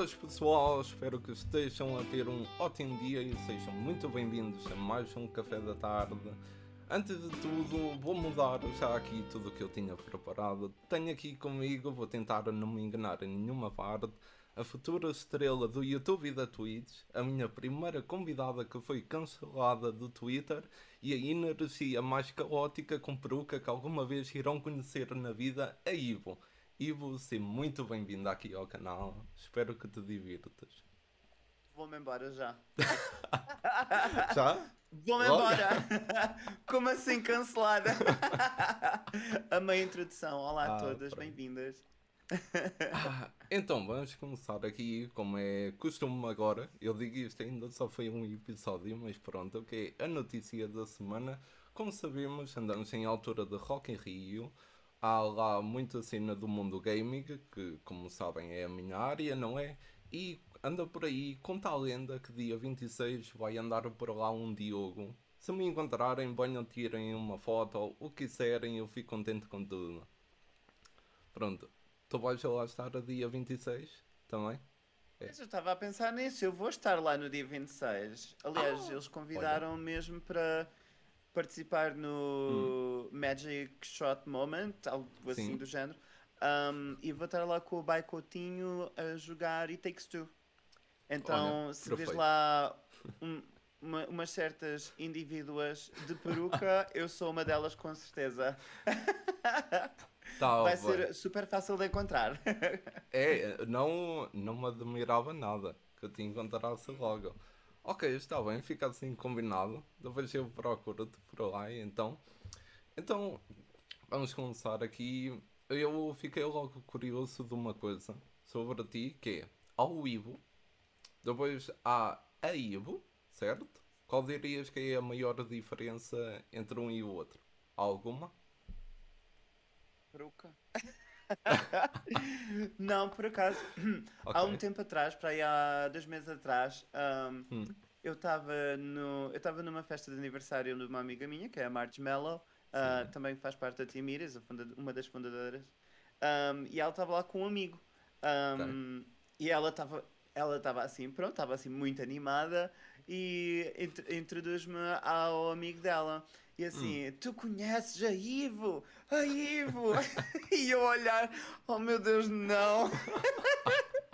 Boas pessoal, espero que estejam a ter um ótimo dia e sejam muito bem-vindos a mais um café da tarde. Antes de tudo, vou mudar já aqui tudo o que eu tinha preparado. Tenho aqui comigo, vou tentar não me enganar em nenhuma parte, a futura estrela do YouTube e da Twitch, a minha primeira convidada que foi cancelada do Twitter e a energia mais caótica com peruca que alguma vez irão conhecer na vida, a Ivo. Ivo, seja muito bem-vindo aqui ao canal. Espero que te divirtas. Vou-me embora já. Já? Vou-me embora! Como assim cancelada? A introdução. Olá Ah, a todas, bem-vindas. Ah, então, vamos começar aqui, como é costume agora. Eu digo isto ainda só foi um episódio, mas pronto, ok. A notícia da semana. Como sabemos, andamos em altura de Rock in Rio. Há lá muita cena do mundo gaming, que como sabem é a minha área, não é? E anda por aí, conta a lenda que dia 26 vai andar por lá um Diogo. Se me encontrarem, venham tirem uma foto, o que quiserem, eu fico contente com tudo. Pronto, tu vais lá estar a dia 26 também? É. Mas Eu estava a pensar nisso, eu vou estar lá no dia 26. Aliás, Ah, eles convidaram mesmo para participar no Magic Shot Moment, algo assim Hum. Sim. do género. Um, e vou estar lá com o Baicotinho a jogar It Takes Two. Então, Olha, se vês lá um- uma- umas certas indivíduas de peruca, eu sou uma delas com certeza. Tá Vai bem. ser super fácil de encontrar. É, não, não me admirava nada que eu te encontrasse logo. Ok, está bem, fica assim combinado. Depois eu procuro-te por lá, então. Então, vamos começar aqui. Eu fiquei logo curioso de uma coisa sobre ti, que é ao Ivo, depois há a Ivo, certo? Qual dirias que é a maior diferença entre um e o outro? Alguma? Peruca? Não, por acaso, há Ok. um tempo atrás, para aí há dois meses atrás, ahm, Hum. eu estava no, eu numa festa de aniversário de uma amiga minha, que é a Marge Mello, Sim. também faz parte da Team Iris, uma das fundadoras, ahm, e ela estava lá com um amigo. ahm, E ela estava ela estava assim, pronto, estava assim muito animada e int- introduz-me ao amigo dela. E assim, tu conheces a Ivo? A Ivo! e eu olhar, oh meu Deus, não!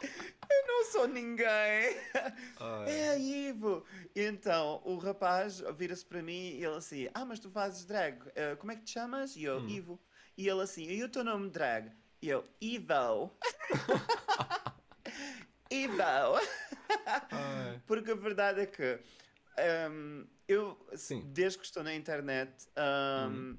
eu não sou ninguém! Ai. É a Ivo! E então o rapaz vira-se para mim e ele assim: Ah, mas tu fazes drag, eh, como é que te chamas? E eu, Hum. Ivo. E ele assim: E o teu nome drag? E eu, Ivo. Ivo. Porque a verdade é que hum, eu, Sim. desde que estou na internet, hum,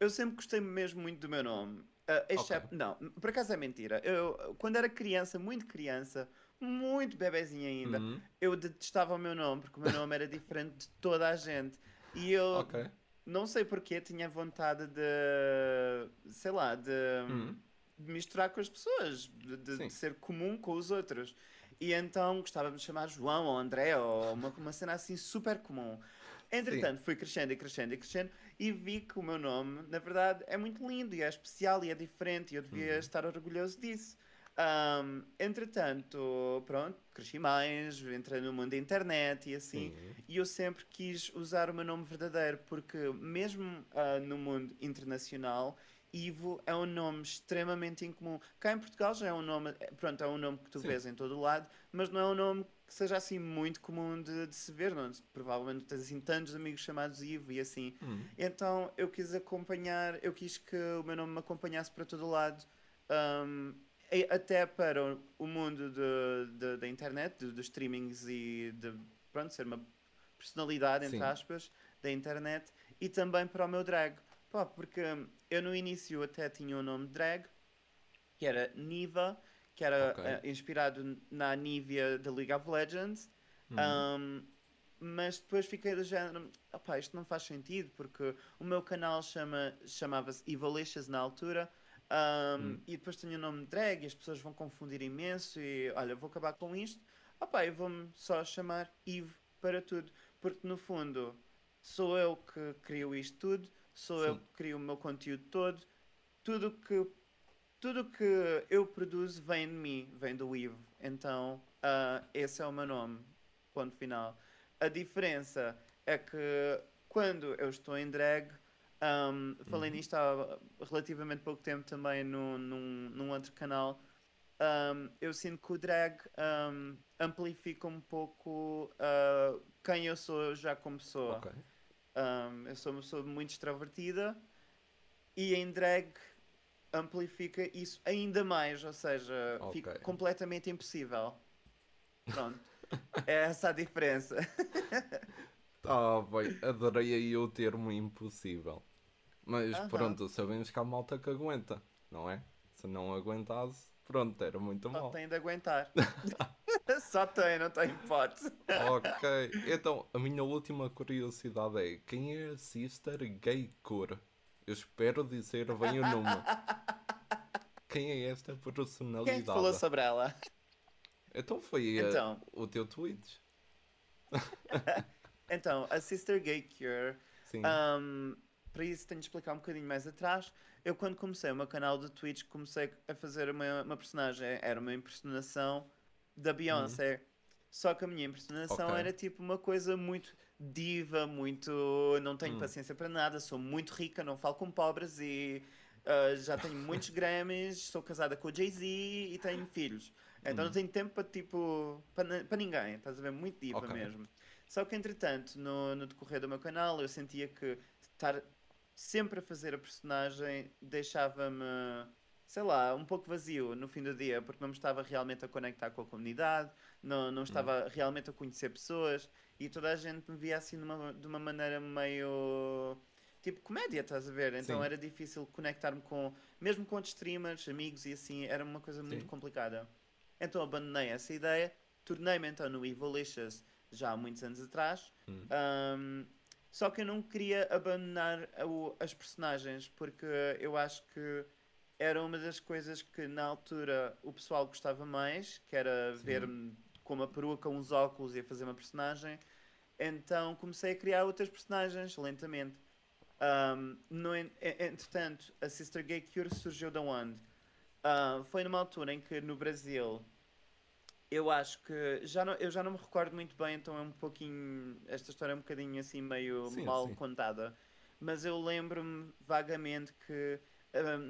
eu sempre gostei mesmo muito do meu nome. Ah, exceto, não, por acaso é mentira. Eu, quando era criança, muito criança, muito bebezinha ainda, Uhum. eu detestava o meu nome, porque o meu nome era diferente de toda a gente. E eu Ok. não sei porquê tinha vontade de, sei lá, de, Uhum. de misturar com as pessoas, de, de ser comum com os outros. E então gostava de chamar João ou André ou uma, uma cena assim super comum. Entretanto, fui crescendo e crescendo e crescendo e vi que o meu nome, na verdade, é muito lindo e é especial e é diferente e eu devia Uhum. estar orgulhoso disso. Ahm, entretanto, pronto, cresci mais, entrei no mundo da internet e assim. Sim. E eu sempre quis usar o meu nome verdadeiro, porque mesmo ah, no mundo internacional, Ivo é um nome extremamente incomum. Cá em Portugal já é um nome, eh, pronto, é um nome que tu Sim. vês em todo o lado, mas não é um nome que seja assim muito comum de, de se ver, não? Provavelmente tens assim tantos amigos chamados Ivo e assim. Hum. Então eu quis acompanhar, eu quis que o meu nome me acompanhasse para todo o lado, um, até para o- mundo de- de- da internet, dos streamings e de pronto, ser uma personalidade, entre Sim. aspas, da internet, e também para o meu drag. Pá, porque eu no início até tinha o nome drag, que era Niva, que era Ok. eh, inspirado na Nivea da League of Legends. Uhum. Um, mas depois fiquei do género, opá, isto não faz sentido, porque o meu canal chama, chamava-se Evolicious na altura, um, Hum. e depois tenho o nome drag, e as pessoas vão confundir imenso, e olha, vou acabar com isto, opá, eu vou-me só chamar Ivo para tudo, porque no fundo sou eu que crio isto tudo, sou eu Sim. que crio o meu conteúdo todo, tudo que tudo que eu produzo vem de mim, vem do Ivo. Então, uh, esse é o meu nome. Ponto final. A diferença é que quando eu estou em drag, um, falei uhum. nisto há relativamente pouco tempo também no, num, num outro canal. Um, eu sinto que o drag um, amplifica um pouco uh, quem eu sou já como pessoa. Okay. Eu sou uma pessoa muito extrovertida e em drag amplifica isso ainda mais, ou seja, okay. fica completamente impossível. Pronto. é essa a diferença. Tá bem, adorei aí o termo impossível. Mas uh -huh. pronto, sabemos que há malta que aguenta, não é? Se não aguentasse, pronto, era muito mal. Só tem de aguentar. Só tem, não tem hipótese. ok, então a minha última curiosidade é: quem é a Sister Gay Cure? Eu espero dizer bem o nome. Quem é esta personalidade? Quem é falou sobre ela? Então foi eh, então. o teu tweet. então, a Sister Gay Cure. Sim. Um, para isso tenho de explicar um bocadinho mais atrás. Eu quando comecei o meu canal de Twitch comecei a fazer uma, uma personagem, era uma impersonação da Beyoncé. Uhum. Só que a minha impersonação okay. era tipo uma coisa muito diva, muito. Não tenho hum. paciência para nada, sou muito rica, não falo com pobres e uh, já tenho muitos Grammys, sou casada com o Jay-Z e tenho filhos. Então hum. não tenho tempo para tipo. para, para ninguém, estás a ver? Muito diva okay. mesmo. Só que entretanto, no, no decorrer do meu canal, eu sentia que estar sempre a fazer a personagem deixava-me sei lá, um pouco vazio no fim do dia, porque não me estava realmente a conectar com a comunidade, não, não estava hum. realmente a conhecer pessoas e toda a gente me via assim de uma, de uma maneira meio tipo comédia, estás a ver? Então Sim. era difícil conectar-me com, mesmo com outros streamers, amigos e assim, era uma coisa muito Sim. complicada. Então abandonei essa ideia, tornei-me então no Evolicious já há muitos anos atrás. Hum. Um, só que eu não queria abandonar as personagens porque eu acho que era uma das coisas que na altura o pessoal gostava mais, que era ver-me com uma peruca, uns óculos e a fazer uma personagem. Então comecei a criar outras personagens lentamente. Um, no, entretanto, a Sister Gay Cure surgiu da onde? Uh, foi numa altura em que no Brasil eu acho que já não, eu já não me recordo muito bem, então é um pouquinho. Esta história é um bocadinho assim meio sim, mal sim. contada. Mas eu lembro-me vagamente que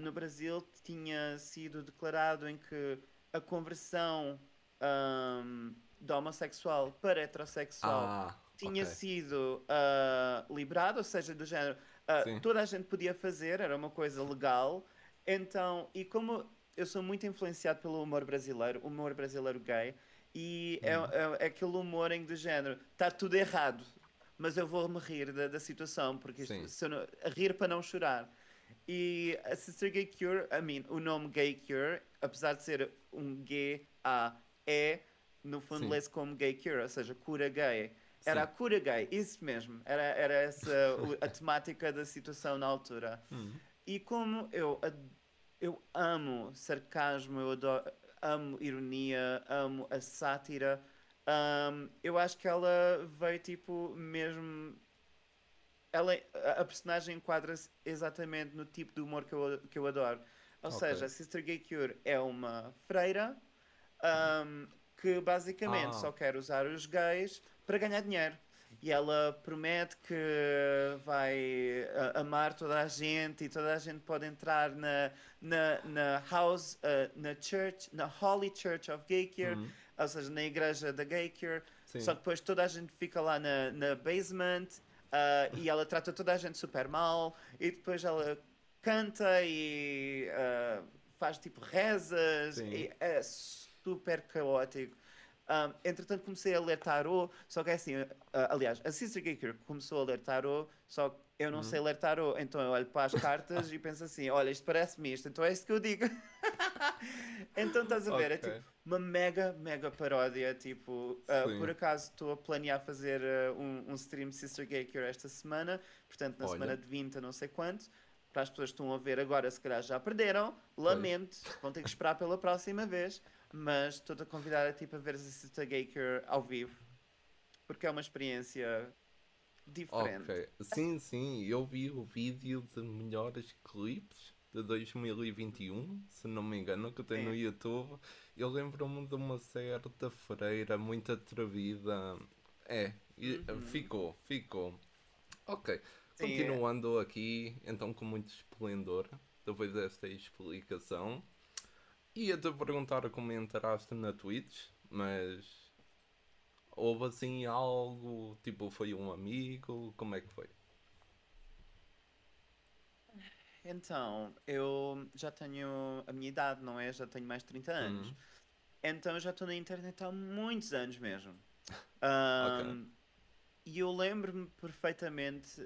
no Brasil tinha sido declarado em que a conversão um, de homossexual para heterossexual ah, tinha okay. sido uh, liberado, ou seja, do género, uh, toda a gente podia fazer, era uma coisa legal. Então, e como eu sou muito influenciado pelo humor brasileiro, humor brasileiro gay, e é, hum. é, é, aquele humor em do género, está tudo errado, mas eu vou me rir da, da situação, porque isto, não, rir para não chorar. E a Sister Gay Cure, I mean, o nome Gay Cure, apesar de ser um G-A-E, no fundo lê-se como Gay Cure, ou seja, cura gay. Era Sim. a cura gay, isso mesmo. Era, era essa a temática da situação na altura. Hum. E como eu, eu amo sarcasmo, eu adoro, amo ironia, amo a sátira, um, eu acho que ela veio tipo mesmo ela, a personagem enquadra-se exatamente no tipo de humor que eu, que eu adoro. Ou okay. seja, a Sister Gay Cure é uma freira um, que basicamente ah. só quer usar os gays para ganhar dinheiro. E ela promete que vai amar toda a gente e toda a gente pode entrar na, na, na house, uh, na church, na Holy Church of Gay Cure, uhum. ou seja, na igreja da Gay Cure. Sim. Só que depois toda a gente fica lá na, na basement Uh, e ela trata toda a gente super mal e depois ela canta e uh, faz tipo rezas e é super caótico. Um, entretanto comecei a ler tarot, só que é assim, uh, aliás, a Sister Gaker começou a ler tarot, só que eu não uhum. sei ler tarot, então eu olho para as cartas e penso assim, olha, isto parece-me isto, então é isso que eu digo. então estás a ver, okay. é tipo uma mega, mega paródia, tipo, uh, por acaso estou a planear fazer uh, um, um stream Sister Gaker esta semana, portanto na olha. semana de 20 não sei quanto, para as pessoas que estão a ver agora, se calhar já perderam, lamento, vão ter que esperar pela próxima vez mas estou-te a convidar a, tipo, a ver a Sister Gaker ao vivo, porque é uma experiência diferente. Ok, sim, sim, eu vi o vídeo de melhores clipes de 2021, se não me engano, que tem no YouTube. Eu lembro-me de uma certa freira muito atrevida. É, uhum. ficou, ficou. Ok, Sim, é. continuando é. aqui, então com muito esplendor, depois desta explicação. Ia-te perguntar como entraste na Twitch, mas houve assim algo, tipo, foi um amigo, como é que foi? Então, eu já tenho a minha idade, não é? Já tenho mais de 30 anos. Uhum. Então eu já estou na internet há muitos anos mesmo. Um, okay. E eu lembro-me perfeitamente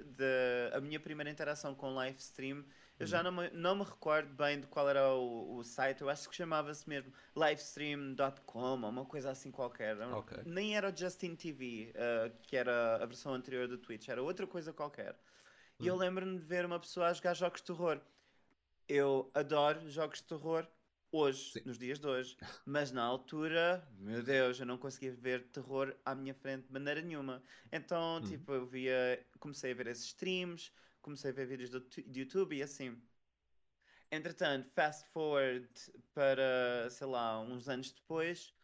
da minha primeira interação com live stream. Eu já uhum. não me, não me recordo bem de qual era o, o site, eu acho que chamava-se mesmo livestream.com ou uma coisa assim qualquer. Okay. Nem era o Justin TV, uh, que era a versão anterior do Twitch, era outra coisa qualquer. E eu hum. lembro-me de ver uma pessoa a jogar jogos de terror. Eu adoro jogos de terror hoje, Sim. nos dias de hoje. Mas na altura, meu Deus, eu não conseguia ver terror à minha frente de maneira nenhuma. Então, hum. tipo, eu via, comecei a ver esses streams, comecei a ver vídeos do, do YouTube e assim. Entretanto, fast forward para, sei lá, uns anos depois,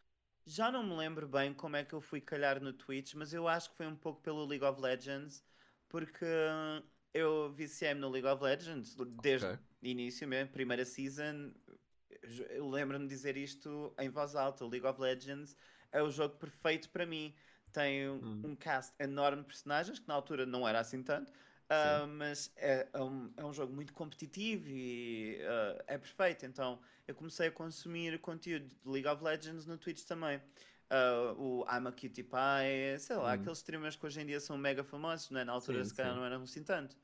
já não me lembro bem como é que eu fui calhar no Twitch, mas eu acho que foi um pouco pelo League of Legends, porque eu viciei-me no League of Legends desde okay. o início mesmo, primeira season. Eu lembro-me de dizer isto em voz alta: o League of Legends é o jogo perfeito para mim. Tem hum. um cast enorme de personagens, que na altura não era assim tanto, uh, mas é, é, um, é um jogo muito competitivo e uh, é perfeito. Então eu comecei a consumir conteúdo de League of Legends no Twitch também. Uh, o I'm a Cutie Pie, sei lá, hum. aqueles streamers que hoje em dia são mega famosos, né? na altura sim, se calhar sim. não eram assim tanto.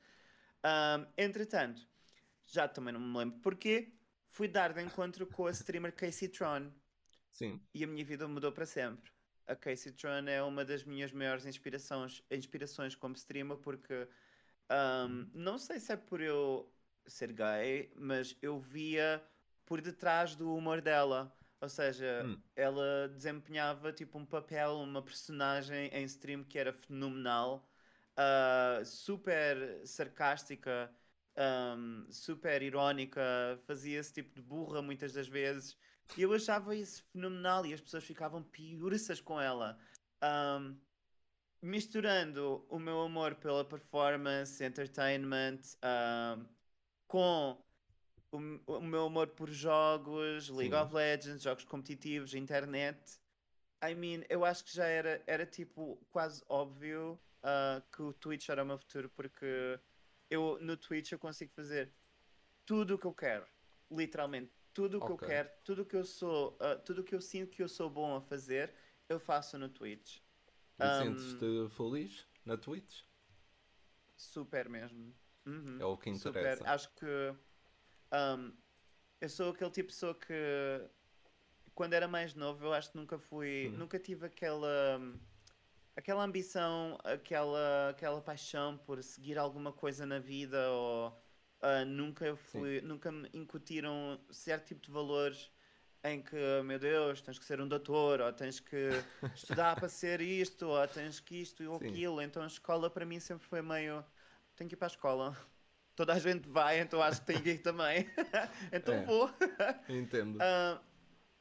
Um, entretanto, já também não me lembro porquê, fui dar de encontro com a streamer Casey Tron. Sim. E a minha vida mudou para sempre. A Casey Tron é uma das minhas maiores inspirações, inspirações como streamer, porque um, não sei se é por eu ser gay, mas eu via por detrás do humor dela. Ou seja, hum. ela desempenhava tipo um papel, uma personagem em stream que era fenomenal, uh, super sarcástica, um, super irónica, fazia esse tipo de burra muitas das vezes. E eu achava isso fenomenal e as pessoas ficavam piurças com ela. Um, misturando o meu amor pela performance, entertainment, com o, o, meu amor por jogos, League Sim. of Legends, jogos competitivos, internet. I mean, eu acho que já era, era tipo quase óbvio uh, que o Twitch era o meu futuro, porque eu no Twitch eu consigo fazer tudo o que eu quero, literalmente tudo o que okay. eu quero, tudo o que eu sou, uh, tudo o que eu sinto que eu sou bom a fazer, eu faço no Twitch. E um, sentes-te feliz na Twitch? Super mesmo. Uhum, é o que interessa. Super. Acho que um, eu sou aquele tipo de pessoa que quando era mais novo eu acho que nunca fui. Hum. Nunca tive aquela. Aquela ambição, aquela, aquela paixão por seguir alguma coisa na vida ou uh, nunca fui, Sim. nunca me incutiram certo tipo de valores em que, meu Deus, tens que ser um doutor, ou tens que estudar para ser isto, ou tens que isto ou aquilo. Então a escola para mim sempre foi meio. Tenho que ir para a escola toda a gente vai, então acho que tem que ir também. então é, vou. Entendo. Uh,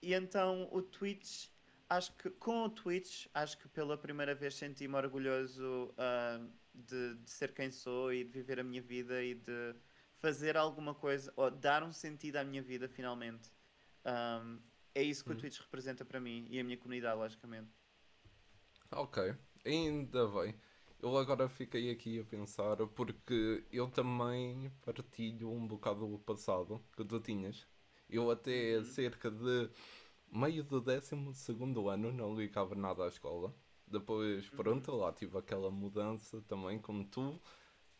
e então o Twitch, acho que com o Twitch, acho que pela primeira vez senti-me orgulhoso uh, de, de, ser quem sou e de viver a minha vida e de fazer alguma coisa, ou dar um sentido à minha vida finalmente. Um, é isso que hum. o Twitch representa para mim e a minha comunidade, logicamente. Ok, ainda bem. Eu agora fiquei aqui a pensar porque eu também partilho um bocado do passado que tu tinhas. Eu até uhum. cerca de meio do 12 ano não ligava nada à escola. Depois, uhum. pronto, lá tive aquela mudança também, como tu.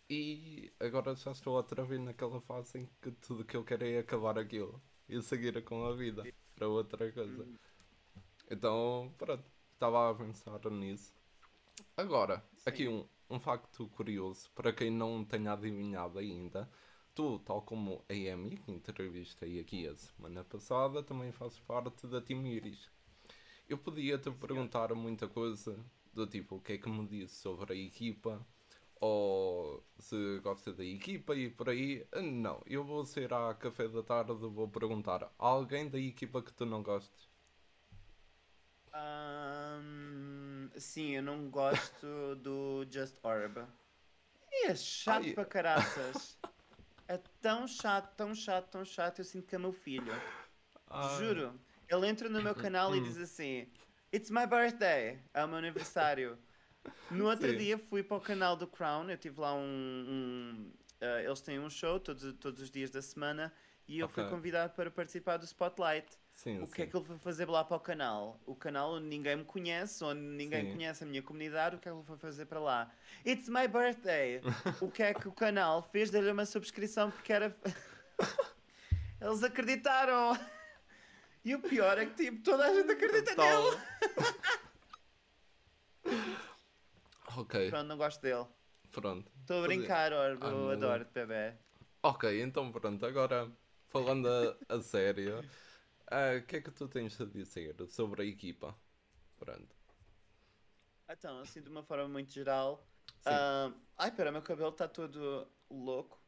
E agora já estou outra vez naquela fase em que tudo que eu quero é acabar aquilo e seguir com a vida para outra coisa. Uhum. Então, pronto, estava a pensar nisso. Agora, Sim. aqui um, um facto curioso, para quem não tenha adivinhado ainda, tu, tal como a Amy, que entrevistei aqui a semana passada, também fazes parte da Team Iris. Eu podia te perguntar muita coisa, do tipo, o que é que me disse sobre a equipa, ou se gosta da equipa e por aí. Não, eu vou ser à café da tarde, vou perguntar: alguém da equipa que tu não gostes? Um, sim, eu não gosto do Just Orb. É chato Ai. para caraças. É tão chato, tão chato, tão chato. Eu sinto que é meu filho. Ai. Juro. Ele entra no meu canal e diz assim: It's my birthday. É o meu aniversário. No outro Sim. dia fui para o canal do Crown. Eu tive lá um. um uh, eles têm um show todos, todos os dias da semana e eu okay. fui convidado para participar do Spotlight. Sim, o que é sim. é que ele foi fazer lá para o canal? O canal onde ninguém me conhece, onde ninguém sim. conhece a minha comunidade, o que é que ele foi fazer para lá? It's my birthday! o que é que o canal fez? Deu-lhe uma subscrição porque era. Eles acreditaram! E o pior é que tipo, toda a gente acredita Total. nele! ok. Pronto, não gosto dele. Pronto. Estou a brincar, Orbo, eu adoro-te, bebê. Ok, então pronto, agora falando a, a sério. Ah, o que é que tu tens a dizer sobre a equipa? Pronto. Então, assim, de uma forma muito geral. Uh, ai, pera, meu cabelo está todo louco.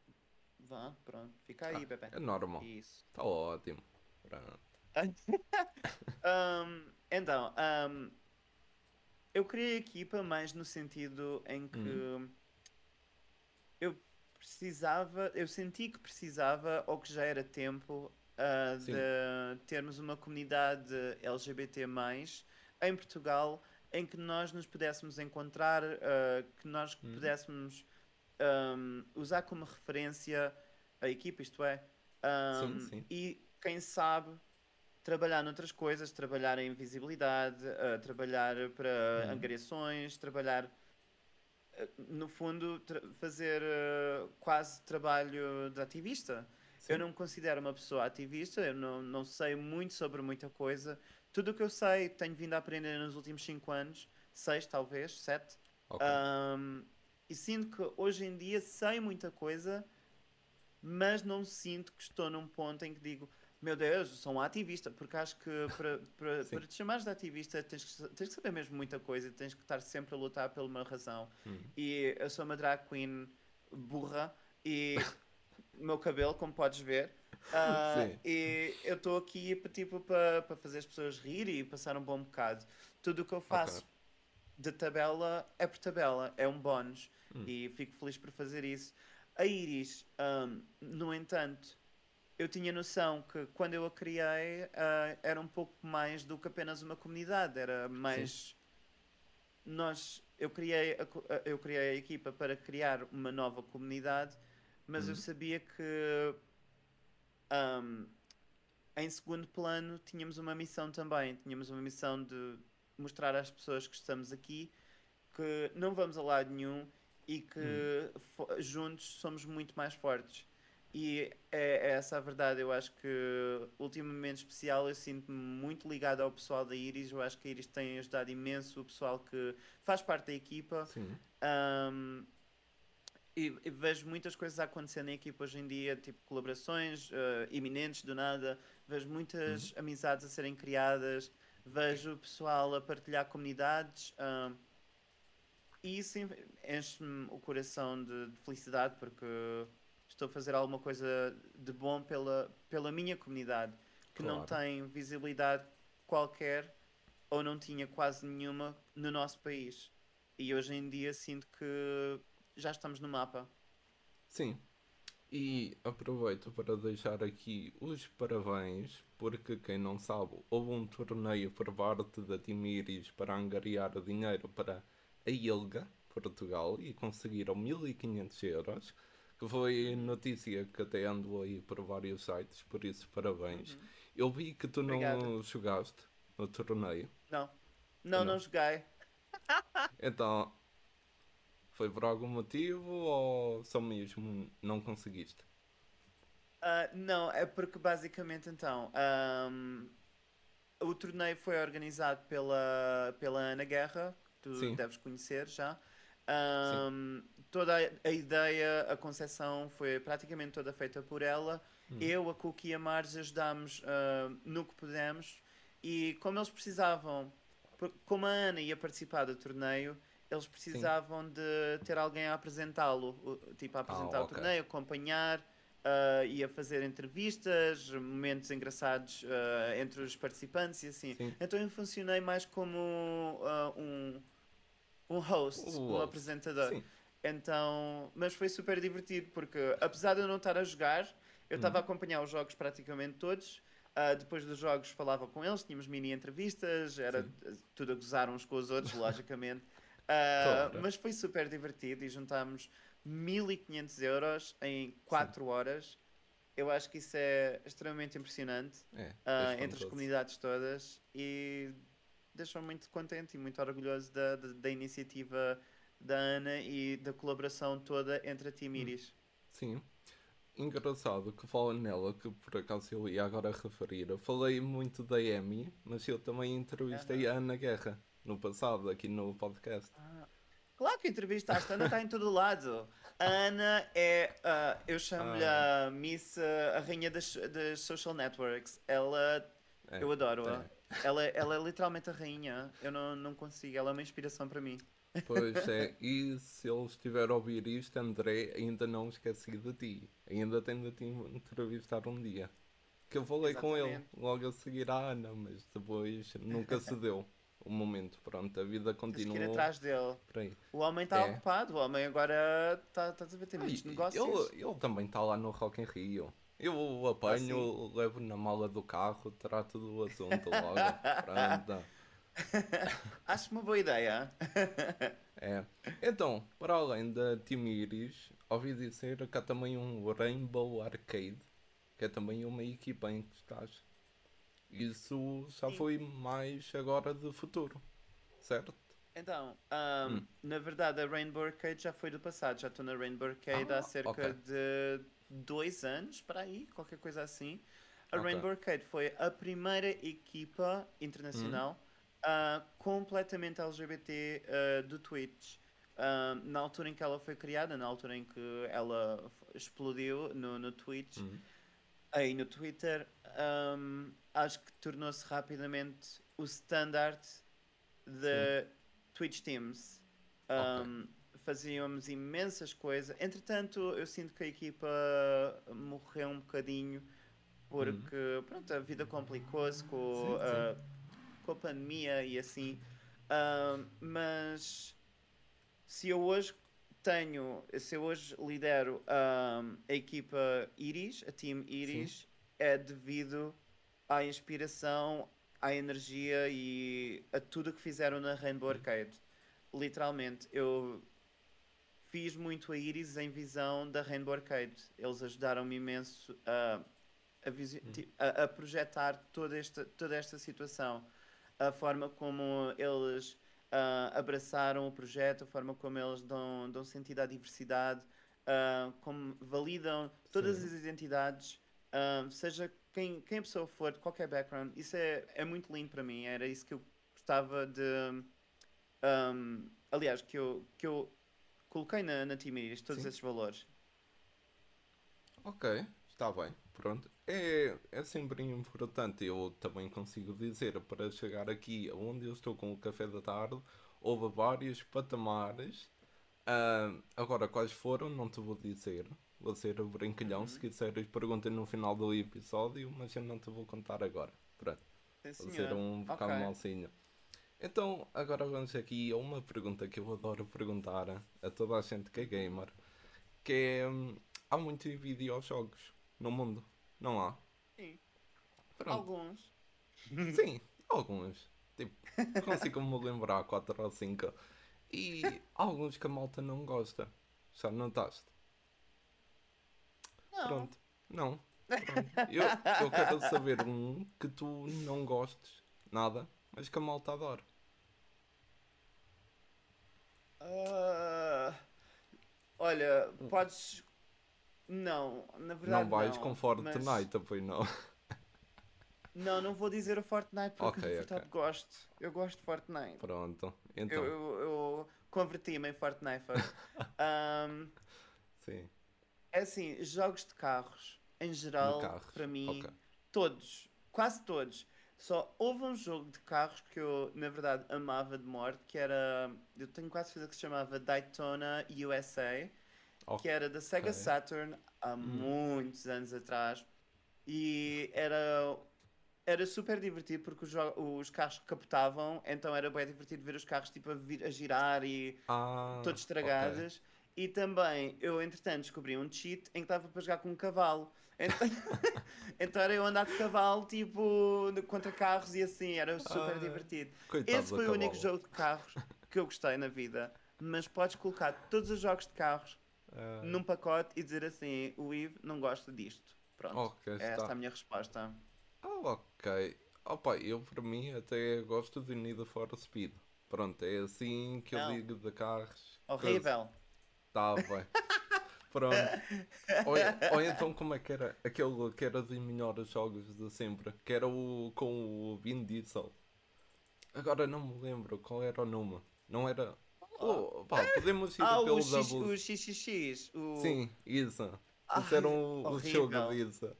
Vá, pronto. Fica aí, ah, bebê. É normal. Isso. Está ótimo. Pronto. um, então, um, eu criei a equipa mais no sentido em que hum. eu precisava, eu senti que precisava, ou que já era tempo, uh, de termos uma comunidade LGBT, em Portugal, em que nós nos pudéssemos encontrar, uh, que nós uhum. pudéssemos um, usar como referência a equipa, isto é, um, sim, sim. e quem sabe trabalhar noutras coisas, trabalhar em visibilidade, uh, trabalhar para uhum. angariações, trabalhar no fundo, fazer uh, quase trabalho de ativista. Sim. Eu não me considero uma pessoa ativista, eu não, não sei muito sobre muita coisa. Tudo o que eu sei, tenho vindo a aprender nos últimos 5 anos, 6 talvez, 7. Okay. Um, e sinto que hoje em dia sei muita coisa, mas não sinto que estou num ponto em que digo, meu Deus, sou um ativista, porque acho que para, para, para te chamares de ativista tens que, tens que saber mesmo muita coisa, tens que estar sempre a lutar por uma razão. Hum. E eu sou uma drag queen burra e o meu cabelo, como podes ver. Uh, e eu estou aqui tipo, para, para fazer as pessoas rir e passar um bom bocado. Tudo o que eu faço okay. de tabela é por tabela, é um bónus. Hum. E fico feliz por fazer isso. A Iris, um, no entanto, eu tinha noção que quando eu a criei uh, era um pouco mais do que apenas uma comunidade, era mais. Sim. Nós, eu criei, a, eu criei a equipa para criar uma nova comunidade mas uhum. eu sabia que um, em segundo plano tínhamos uma missão também. Tínhamos uma missão de mostrar às pessoas que estamos aqui que não vamos a lado nenhum e que uhum. juntos somos muito mais fortes. E é, é, essa a verdade. Eu acho que, ultimamente especial, eu sinto-me muito ligado ao pessoal da Iris. Eu acho que a Iris tem ajudado imenso o pessoal que faz parte da equipa. Sim. Um, e, e, vejo muitas coisas a acontecer na equipa hoje em dia, tipo colaborações uh, iminentes do nada, vejo muitas uhum. amizades a serem criadas, vejo o pessoal a partilhar comunidades uh, e isso enche-me o coração de, de, felicidade porque estou a fazer alguma coisa de bom pela, pela minha comunidade que claro. não tem visibilidade qualquer ou não tinha quase nenhuma no nosso país. E hoje em dia sinto que já estamos no mapa. Sim. E aproveito para deixar aqui os parabéns, porque quem não sabe, houve um torneio por parte da Timiris para angariar dinheiro para a ILGA, Portugal, e conseguiram 1500 euros, que foi notícia que até andou aí por vários sites, por isso parabéns. Uhum. Eu vi que tu Obrigado. não jogaste no torneio. Não, não, não, não joguei. então, foi por algum motivo ou só mesmo não conseguiste? Uh, não, é porque basicamente então um, o torneio foi organizado pela, pela Ana Guerra, que tu Sim. deves conhecer já. Um, toda a, a, ideia, a concepção foi praticamente toda feita por ela. Hum. Eu, a Cookie e a Marge ajudámos uh, no que pudemos e como eles precisavam, como a Ana ia participar do torneio, eles precisavam de ter alguém a apresentá-lo, tipo a apresentar Ah, o torneio, acompanhar ah, e a fazer entrevistas, momentos engraçados ah, entre os participantes e assim. Sim. Então eu funcionei mais como ah, um, um host, O um host, apresentador. Sim. Então, mas foi super divertido porque apesar de eu não estar a jogar, eu estava a Uhum. acompanhar os jogos praticamente todos. Ah, depois dos jogos falava com eles, tínhamos mini entrevistas, era Sim. tudo a gozar uns com os outros, logicamente. Claro. mas foi super divertido e juntámos 1500 euros em 4 horas. Eu acho que isso é extremamente impressionante É, eles entre as todos. comunidades todas e deixou-me muito contente e muito orgulhoso da, da, da iniciativa da Ana e da colaboração toda entre a Team Hum. Iris. Sim. Engraçado que fala nela, que por acaso eu ia agora referir. Eu falei muito da Amy, mas eu também entrevistei a Ana Guerra no passado, aqui no podcast. Claro que entrevistaste, a Ana está em todo lado. A Ana é, ah, eu chamo-lhe Ah. a Miss, ah, a rainha das, das social networks. Ela, É, eu adoro-a. é. Ela, ela é literalmente a rainha. Eu não, não consigo, ela é uma inspiração para mim. Pois é, e se ele estiver a ouvir isto, André, ainda não esqueci de ti. Ainda tenho de te entrevistar um dia. Que eu falei com ele Exatamente. logo a seguir à Ana, mas depois nunca se deu o momento. Pronto, a vida Tens que ir atrás dele. O homem está É. ocupado, o homem agora está tá a tem muitos Ai, negócios. Ele, ele também está lá no Rock in Rio. Eu o apanho, levo na mala do carro, trato do assunto logo. Pronto. Acho uma boa ideia. É. Então, para além da Team Iris, ouvi dizer que há também um Rainbow Arcade, que é também uma equipa em que estás. Isso já Sim. foi mais agora de futuro, certo? Então, ahm, Hum. na verdade, a Rainbow Arcade já foi do passado. Já estou na Rainbow Arcade Ah, há cerca ok. de dois anos, para aí, qualquer coisa assim. A Ok. Rainbow Arcade foi a primeira equipa internacional Hum. ah, completamente LGBT ah, do Twitch. Ah, na altura em que ela foi criada, na altura em que ela explodiu no, no Twitch, Hum. aí no Twitter, ahm, acho que tornou-se rapidamente o standard de Twitch Teams. Ahm, Fazíamos imensas coisas. Entretanto, eu sinto que a equipa morreu um bocadinho porque pronto, a vida complicou-se com, Sim, sim. a- com a pandemia e assim. Mas se eu hoje tenho, se eu hoje lidero a equipa Iris, a Team Iris, é devido à inspiração, à energia e a tudo que fizeram na Rainbow Arcade. Literalmente, eu fiz muito a Iris em visão da Rainbow Arcade. Eles ajudaram-me imenso a, ti- a- a projetar toda esta, toda esta situação. A forma como eles ah, abraçaram o projeto, a forma como eles dão, dão sentido à diversidade, ah, como validam todas Sim. as identidades, ah, seja quem, quem a pessoa for, de qualquer background. Isso é, é muito lindo para mim. Era isso que eu gostava de. ahm, aliás, que eu, que eu coloquei na, na Team Iris, todos Sim. esses valores. Ok, está bem, pronto. É, é sempre importante, eu também consigo dizer, para chegar aqui onde eu estou com o café da tarde, houve vários patamares. Ah, agora, quais foram, não te vou dizer. Vou ser o brincalhão, se quiseres pergunta no final do episódio, mas eu não te vou contar agora. Pronto. Sim, Vou ser um bocado Ok. malzinho. Então, agora vamos aqui a uma pergunta que eu adoro perguntar a toda a gente que é gamer. Que é, hum, há muitos videojogos no mundo, não há? Sim. Pronto. Alguns. Sim, alguns. Tipo, consigo me lembrar 4 ou 5. E alguns que a malta não gosta. Já notaste? Não. Pronto. Não. Pronto. Eu, eu quero saber um que tu não gostes nada, mas que a malta adora. Ah, olha, podes. Não, na verdade. não vais não, com mas- Fortnite, pois não. Não, não vou dizer o Fortnite porque Ok, na verdade ok. gosto. Eu gosto de Fortnite. Pronto. Eu, Então, eu, eu converti-me em Fortnite. Ahm, sim. É assim, jogos de carros, em geral, carros, para mim, ok. todos, quase todos. Só houve um jogo de carros que eu, na verdade, amava de morte, que era. Eu tenho quase certeza que se chamava Daytona USA, que era da Sega. Saturn há Hum. muitos anos atrás. E era. Era super divertido porque os, os carros capotavam, então era bem divertido ver os carros tipo a, vir- a girar e Ah, todos estragados. E também, eu entretanto descobri um cheat em que dava para jogar com um cavalo. Então, então era eu andar de cavalo, tipo, contra carros e assim, era super Ah, divertido. Esse foi o único jogo de carros que eu gostei na vida. Mas podes colocar todos os jogos de carros Ah, num pacote e dizer assim: o Ivo não gosta disto. Pronto. Ok, é está. esta a minha resposta. Ah, ok. Opa, eu para mim até gosto de Need for Speed. Pronto, é assim que eu Não. digo de carros. Horrível. Bem. Pronto. Ou, ou então como é que era? Aquele que era dos melhores jogos de sempre. Que era o com o Vin Diesel. Agora não me lembro qual era o nome. Não era. Oh, pá, podemos ir Ah, pelo o, X, o XXX. O... Sim, isso. Ai, Isso era um, um jogo disso.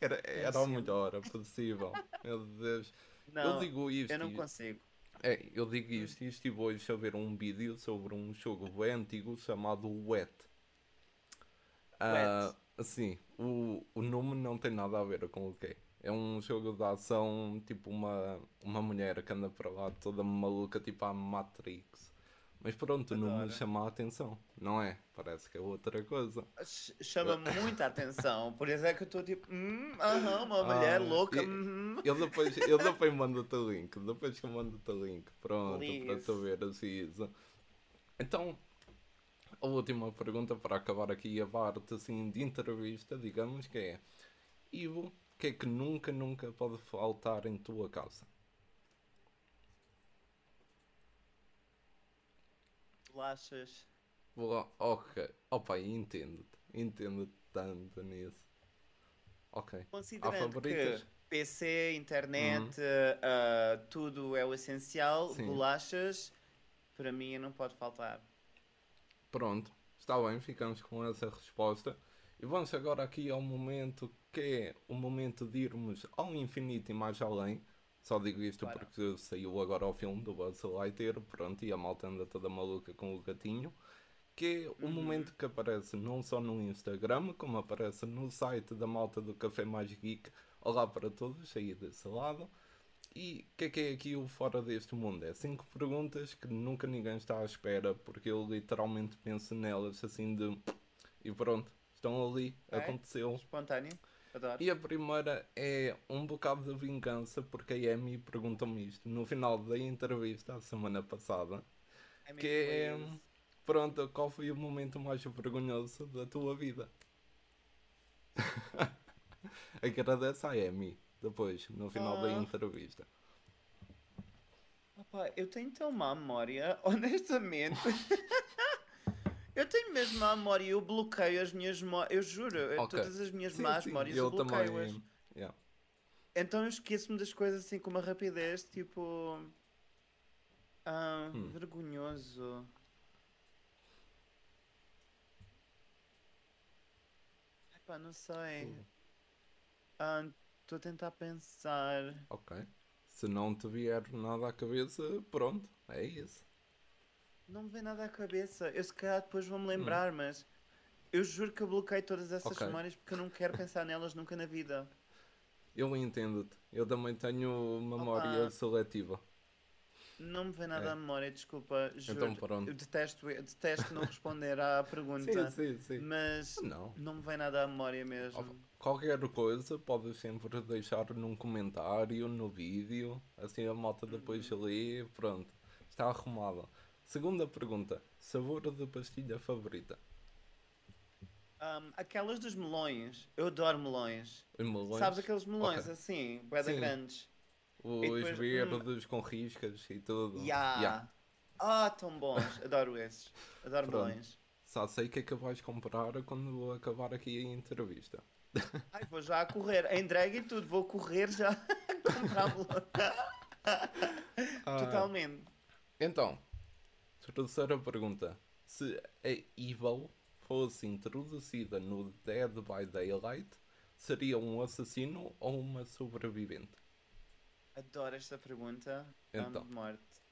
Era, era o melhor possível. Meu Deus. Não, eu digo isto. eu não consigo. É, eu digo isto e estive hoje a ver um vídeo sobre um jogo bem antigo chamado Wet. Ah, sim, o, o nome não tem nada a ver com o que é. É um jogo de ação, tipo uma, uma mulher que anda para lá toda maluca, tipo a Matrix. Mas pronto, o nome Adoro. chama a atenção, não é? Parece que é outra coisa. Ch- Chama muita atenção. Por isso é que eu estou tipo, hum, aham, uma mulher Ah, louca. e- uhum. Eu depois, eu depois mando-te o link. Depois que eu mando-te o link. Pronto, para tu ver assim isso. Então, a última pergunta para acabar aqui a parte assim de entrevista, digamos que é Ivo, o que é que nunca, nunca pode faltar em tua casa? Bolachas. Boa, Ok, opa, entendo-te. Entendo-te tanto nisso. Ok. Considerando que PC, internet, ah, tudo é o essencial, Sim. bolachas, para mim não pode faltar. Pronto, está bem, ficamos com essa resposta. E vamos agora aqui ao momento que é o momento de irmos ao infinito e mais além. Só digo isto Claro. porque saiu agora o filme do Buzz Lightyear, pronto, e a malta anda toda maluca com o gatinho. Que é o momento que aparece não só no Instagram, como aparece no site da malta do Café Mais Geek. Olá para todos, aí desse lado. E o que é que é aqui o fora deste mundo? É cinco perguntas que nunca ninguém está à espera, porque eu literalmente penso nelas assim de. E pronto, estão ali, É? aconteceu. Espontâneo, adoro. E a primeira é um bocado de vingança, porque a Amy perguntou-me isto no final da entrevista, a semana passada. É que é- Pronto, qual foi o momento mais vergonhoso da tua vida? Agradece à Amy, depois, no final da Ah. entrevista. Opa, eu tenho tão má memória, honestamente. eu tenho mesmo má memória, eu bloqueio as minhas memórias, eu juro, eu- Ok. todas as minhas Sim, más sim, memórias eu, eu bloqueio-as. yeah. Então eu esqueço-me das coisas assim com uma rapidez, tipo. Ah, Hum. vergonhoso. Epá, não sei. Hum. Estou a tentar pensar. Ok. Se não te vier nada à cabeça, pronto, é isso. Não me vem nada à cabeça. Eu se calhar depois vou-me lembrar, mas eu juro que eu bloqueei todas essas Ok. memórias porque eu não quero pensar nelas nunca na vida. Eu entendo-te. Eu também tenho memória Opa. seletiva. Não me vem nada É. à memória, desculpa. Juro. Então pronto. Eu detesto, eu detesto não responder à pergunta. Sim, sim, sim. Mas Não. não me vem nada à memória mesmo. Qualquer coisa podes sempre deixar num comentário, no vídeo, assim a malta depois lê, pronto, está arrumado. Segunda pergunta, sabor de pastilha favorita? Ahm, aquelas dos melões. Eu adoro melões. Melões, Sabes aqueles melões Ok. assim, Sim. grandes? os depois, hum, verdes com riscas e tudo. Ya. Ya. Ah, tão bons. Adoro esses. Adoro Pronto. melões. Só sei o que é que vais comprar quando acabar aqui a entrevista. Ai, vou já a correr. Em drag e tudo. Vou correr já comprar melões. Ah, Totalmente. Então, terceira pergunta. Se a Evil fosse introduzida no Dead by Daylight, seria um assassino ou uma sobrevivente? Adoro esta pergunta. Então. Então. de morte.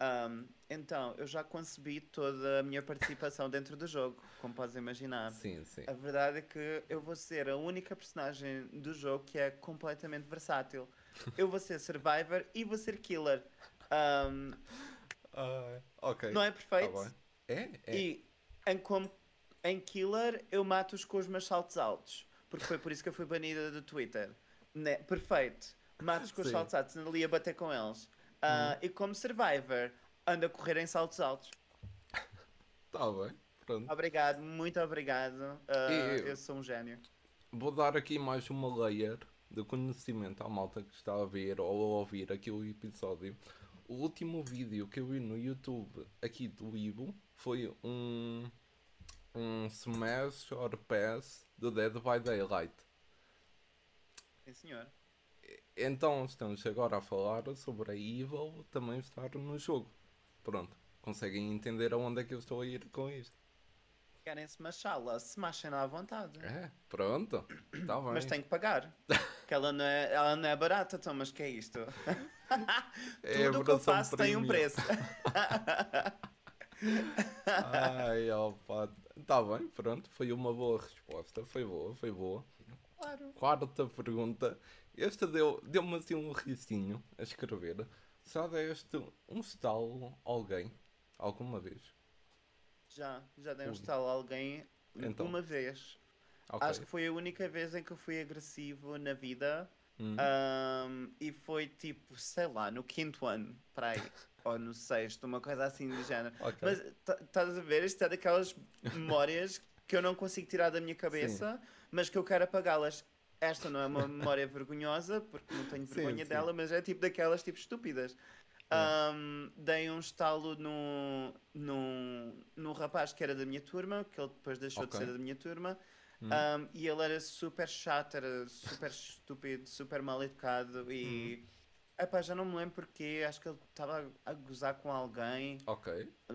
Um, então, eu já concebi toda a minha participação dentro do jogo, como podes imaginar. Sim, sim. A verdade é que eu vou ser a única personagem do jogo que é completamente versátil. Eu vou ser Survivor e vou ser Killer. Um, Ah, ok. não é Tá perfeito? bem. É, é. E em, como, em Killer eu mato-os com os meus saltos altos. Porque foi por isso que eu fui banida do Twitter. Né? Perfeito. Mato-os com os saltos altos, ando ali a bater com eles. Ah, E como Survivor, ando a correr em saltos altos. Tá bem. Pronto. Obrigado, muito obrigado. Ah, E- eu sou um gênio. Vou dar aqui mais uma layer de conhecimento à malta que está a ver ou a ouvir aqui o episódio. O último vídeo que eu vi no YouTube aqui do Ivo foi um, um Smash or Pass do Dead by Daylight. Sim, senhor. Então estamos agora a falar sobre a Evil também estar no jogo. Pronto, conseguem entender aonde é que eu estou a ir com isto. Querem smashá-la? Smashem-la à vontade. É, pronto, está bem. Mas tem que pagar. que ela não é, ela não é barata, então, mas que é isto? É Tudo o que eu faço tem um premium. preço. Ai, opa. Tá bem, pronto. Foi uma boa resposta. Foi boa, foi boa. claro. Quarta pergunta. Esta deu- deu-me assim um risinho a escrever. Já deste um estalo a alguém? Alguma vez? Já, já dei um estalo a alguém Então. uma vez. Ok. Acho que foi a única vez em que eu fui agressivo na vida. Hum. Ahm, e foi tipo, sei lá, no quinto ano, para aí. ou no sexto, uma coisa assim do género. Ok. Mas tá- estás a ver? Isto é daquelas memórias que eu não consigo tirar da minha cabeça, mas que eu quero apagá-las. Esta não é uma memória vergonhosa, porque não tenho Sim, vergonha sim. dela, mas é tipo daquelas tipo estúpidas. Ahm, dei um estalo num, num, num rapaz que era da minha turma, que ele depois deixou Ok. de ser da minha turma, Hum. ahm, e ele era super chato, era super estúpido, super mal educado e. Hum. Epá, já não me lembro porque acho que ele estava a gozar com alguém Ok.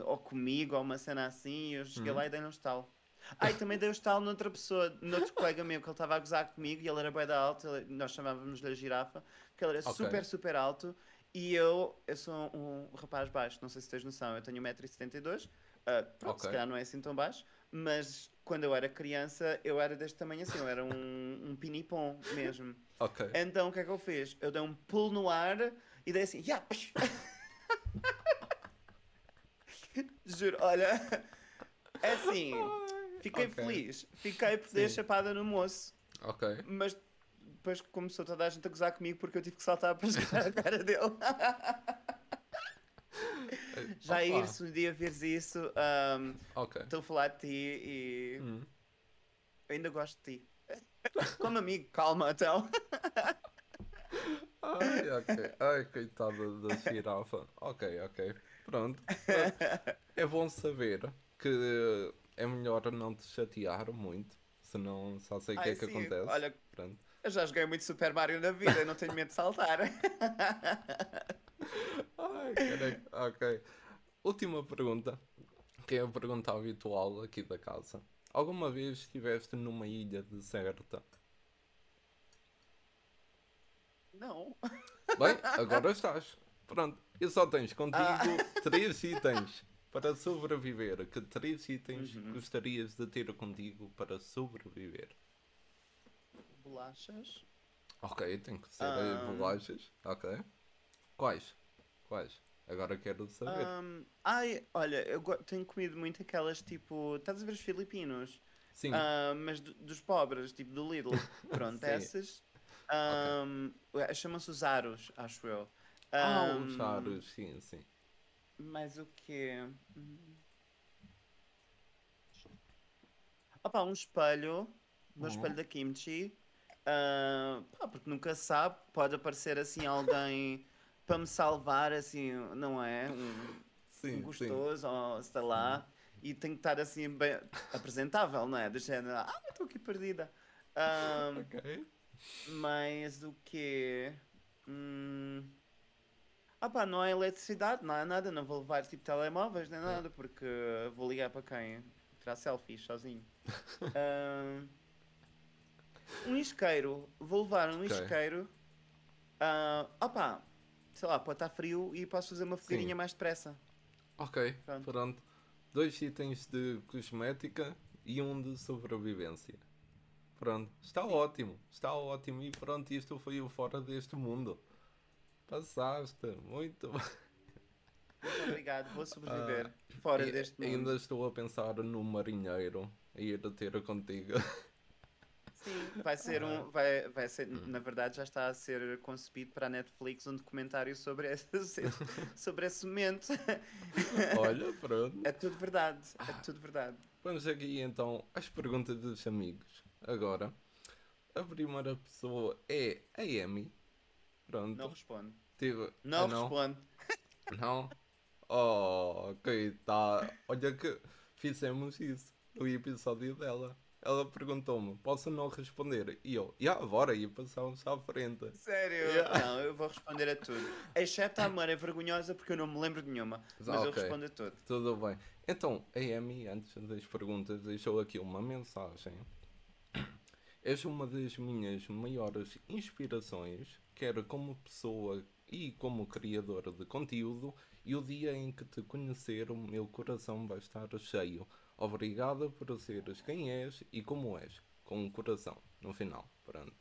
ou comigo, ou uma cena assim, e eu cheguei Uhum. lá e dei um estalo. Ah, e também dei um estalo noutra pessoa, noutro colega meu, que ele estava a gozar comigo e ele era bem da alto, ele- nós chamávamos-lhe a girafa, que ele era Ok. super, super alto, e eu, eu sou um rapaz baixo, não sei se tens noção, eu tenho 1,72m, ah, pronto, se Ok. calhar não é assim tão baixo, mas quando eu era criança, eu era deste tamanho assim, eu era um, um pinipom mesmo. Ok. Então o que é que eu fiz? Eu dei um pulo no ar e dei assim! Juro, olha, é assim, fiquei ok. feliz, fiquei por ter chapada no moço, Ok. mas depois começou toda a gente a gozar comigo porque eu tive que saltar para chegar à cara dele. Já Opa. ir, se um dia vires isso, ahm, Ok. estou a falar de ti e Hum. ainda gosto de ti. Como amigo, calma então. Ai, ok. Ai, coitada da girafa. Ok, ok. Pronto. É bom saber que é melhor não te chatear muito, senão só sei o que é que sim, acontece. Olha, Pronto. Eu já joguei muito Super Mario na vida, eu não tenho medo de saltar. Ai, caraca. Ok. Última pergunta, que é a pergunta habitual aqui da casa. Alguma vez estiveste numa ilha deserta? Não. Bem, agora estás. Pronto. E só tens contigo Ah. três itens para sobreviver. Que três itens Uhum. gostarias de ter contigo para sobreviver? Bolachas. Ok, tem que ser Ah. bolachas. Ok. Quais? Quais? Agora quero saber. Ahm, ai, olha, eu tenho comido muito aquelas tipo. Estás a ver os filipinos? Sim. Ah, mas do- dos pobres, tipo do Lidl. Pronto, essas. Ahm, ué, Chamam-se os aros, acho eu. ah, Ahm, os charos, sim, sim. Mas o quê? Hum. Opa, um espelho. Um Uhum. espelho da Kimchi. Ah, pá, porque nunca sabe, pode aparecer assim alguém para me salvar, assim, não é? Um, um Sim, sim. gostoso, ou sei lá. E tem que estar assim bem apresentável, não é? Do género, ah, estou aqui perdida. Ok. mas o quê? Hum... Ah pá, não há eletricidade, não há nada, não vou levar tipo telemóveis nem nada, porque vou ligar para quem? Tirar selfies sozinho. um isqueiro, vou levar um Ok. isqueiro Uh, opa, sei lá, pode estar frio e posso fazer uma fogueirinha Sim. mais depressa. Ok, Pronto. pronto. Dois itens de cosmética e um de sobrevivência. Pronto, está ótimo, está ótimo. E pronto, isto foi o fora deste mundo. Passaste, muito bem. Muito obrigado, vou sobreviver fora E- deste mundo. Ainda estou a pensar no marinheiro a ir a ter contigo. Sim, vai ser Ah. um. Vai, vai ser, Hum. na verdade, já está a ser concebido para a Netflix um documentário sobre esse, sobre esse momento. Olha, pronto. É tudo verdade, é tudo verdade. Vamos aqui então às perguntas dos amigos. Agora, a primeira pessoa é a Amy. Pronto. Não responde. Tive- Não, Ah, não? responde. Não? Oh, ok, tá. Olha que fizemos isso no episódio dela. Ela perguntou-me, posso não responder? E eu, já, bora, e passamos à frente. Sério? Yeah. Não, eu vou responder a tudo. Exceto a memória vergonhosa, porque eu não me lembro de nenhuma. Mas eu Ok. respondo a tudo. Tudo bem. Então, a Amy, antes das perguntas, deixou aqui uma mensagem. És uma das minhas maiores inspirações, quer como pessoa e como criadora de conteúdo, e o dia em que te conhecer, o meu coração vai estar cheio. Obrigada por seres quem és e como és, com um coração, no final. Pronto.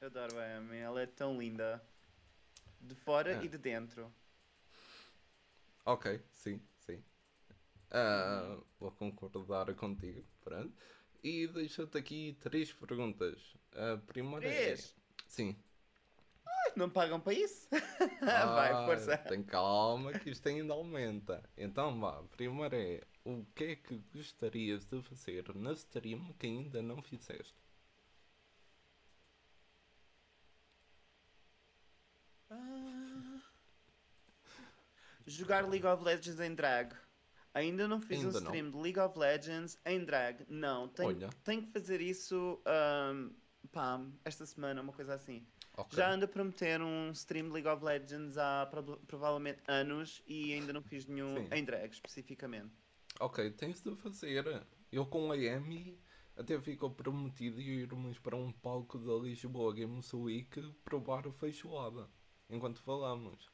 Eu adoro a Amy, ela é tão linda. De fora É. e de dentro. Ok, sim, sim. Ah, vou concordar contigo, pronto. E deixo-te aqui três perguntas. A primeira Três? é. Sim. Não pagam para isso? Vai, Ah, força. Tem calma que isto ainda aumenta. Então vá, a primeira é. O que é que gostarias de fazer na stream que ainda não fizeste? Ah. Jogar League of Legends em drag. Ainda não fiz um Ainda não. stream de League of Legends em drag. Não, tenho, Olha. tenho que fazer isso pá, esta semana, uma coisa assim. Ok. Já ando a prometer um stream de League of Legends há prob- provavelmente anos e ainda não fiz nenhum Sim. em drag especificamente. Ok, tens de fazer. Eu com a Amy até ficou prometido irmos para um palco da Lisboa Games Week provar a feijoada. Enquanto falamos.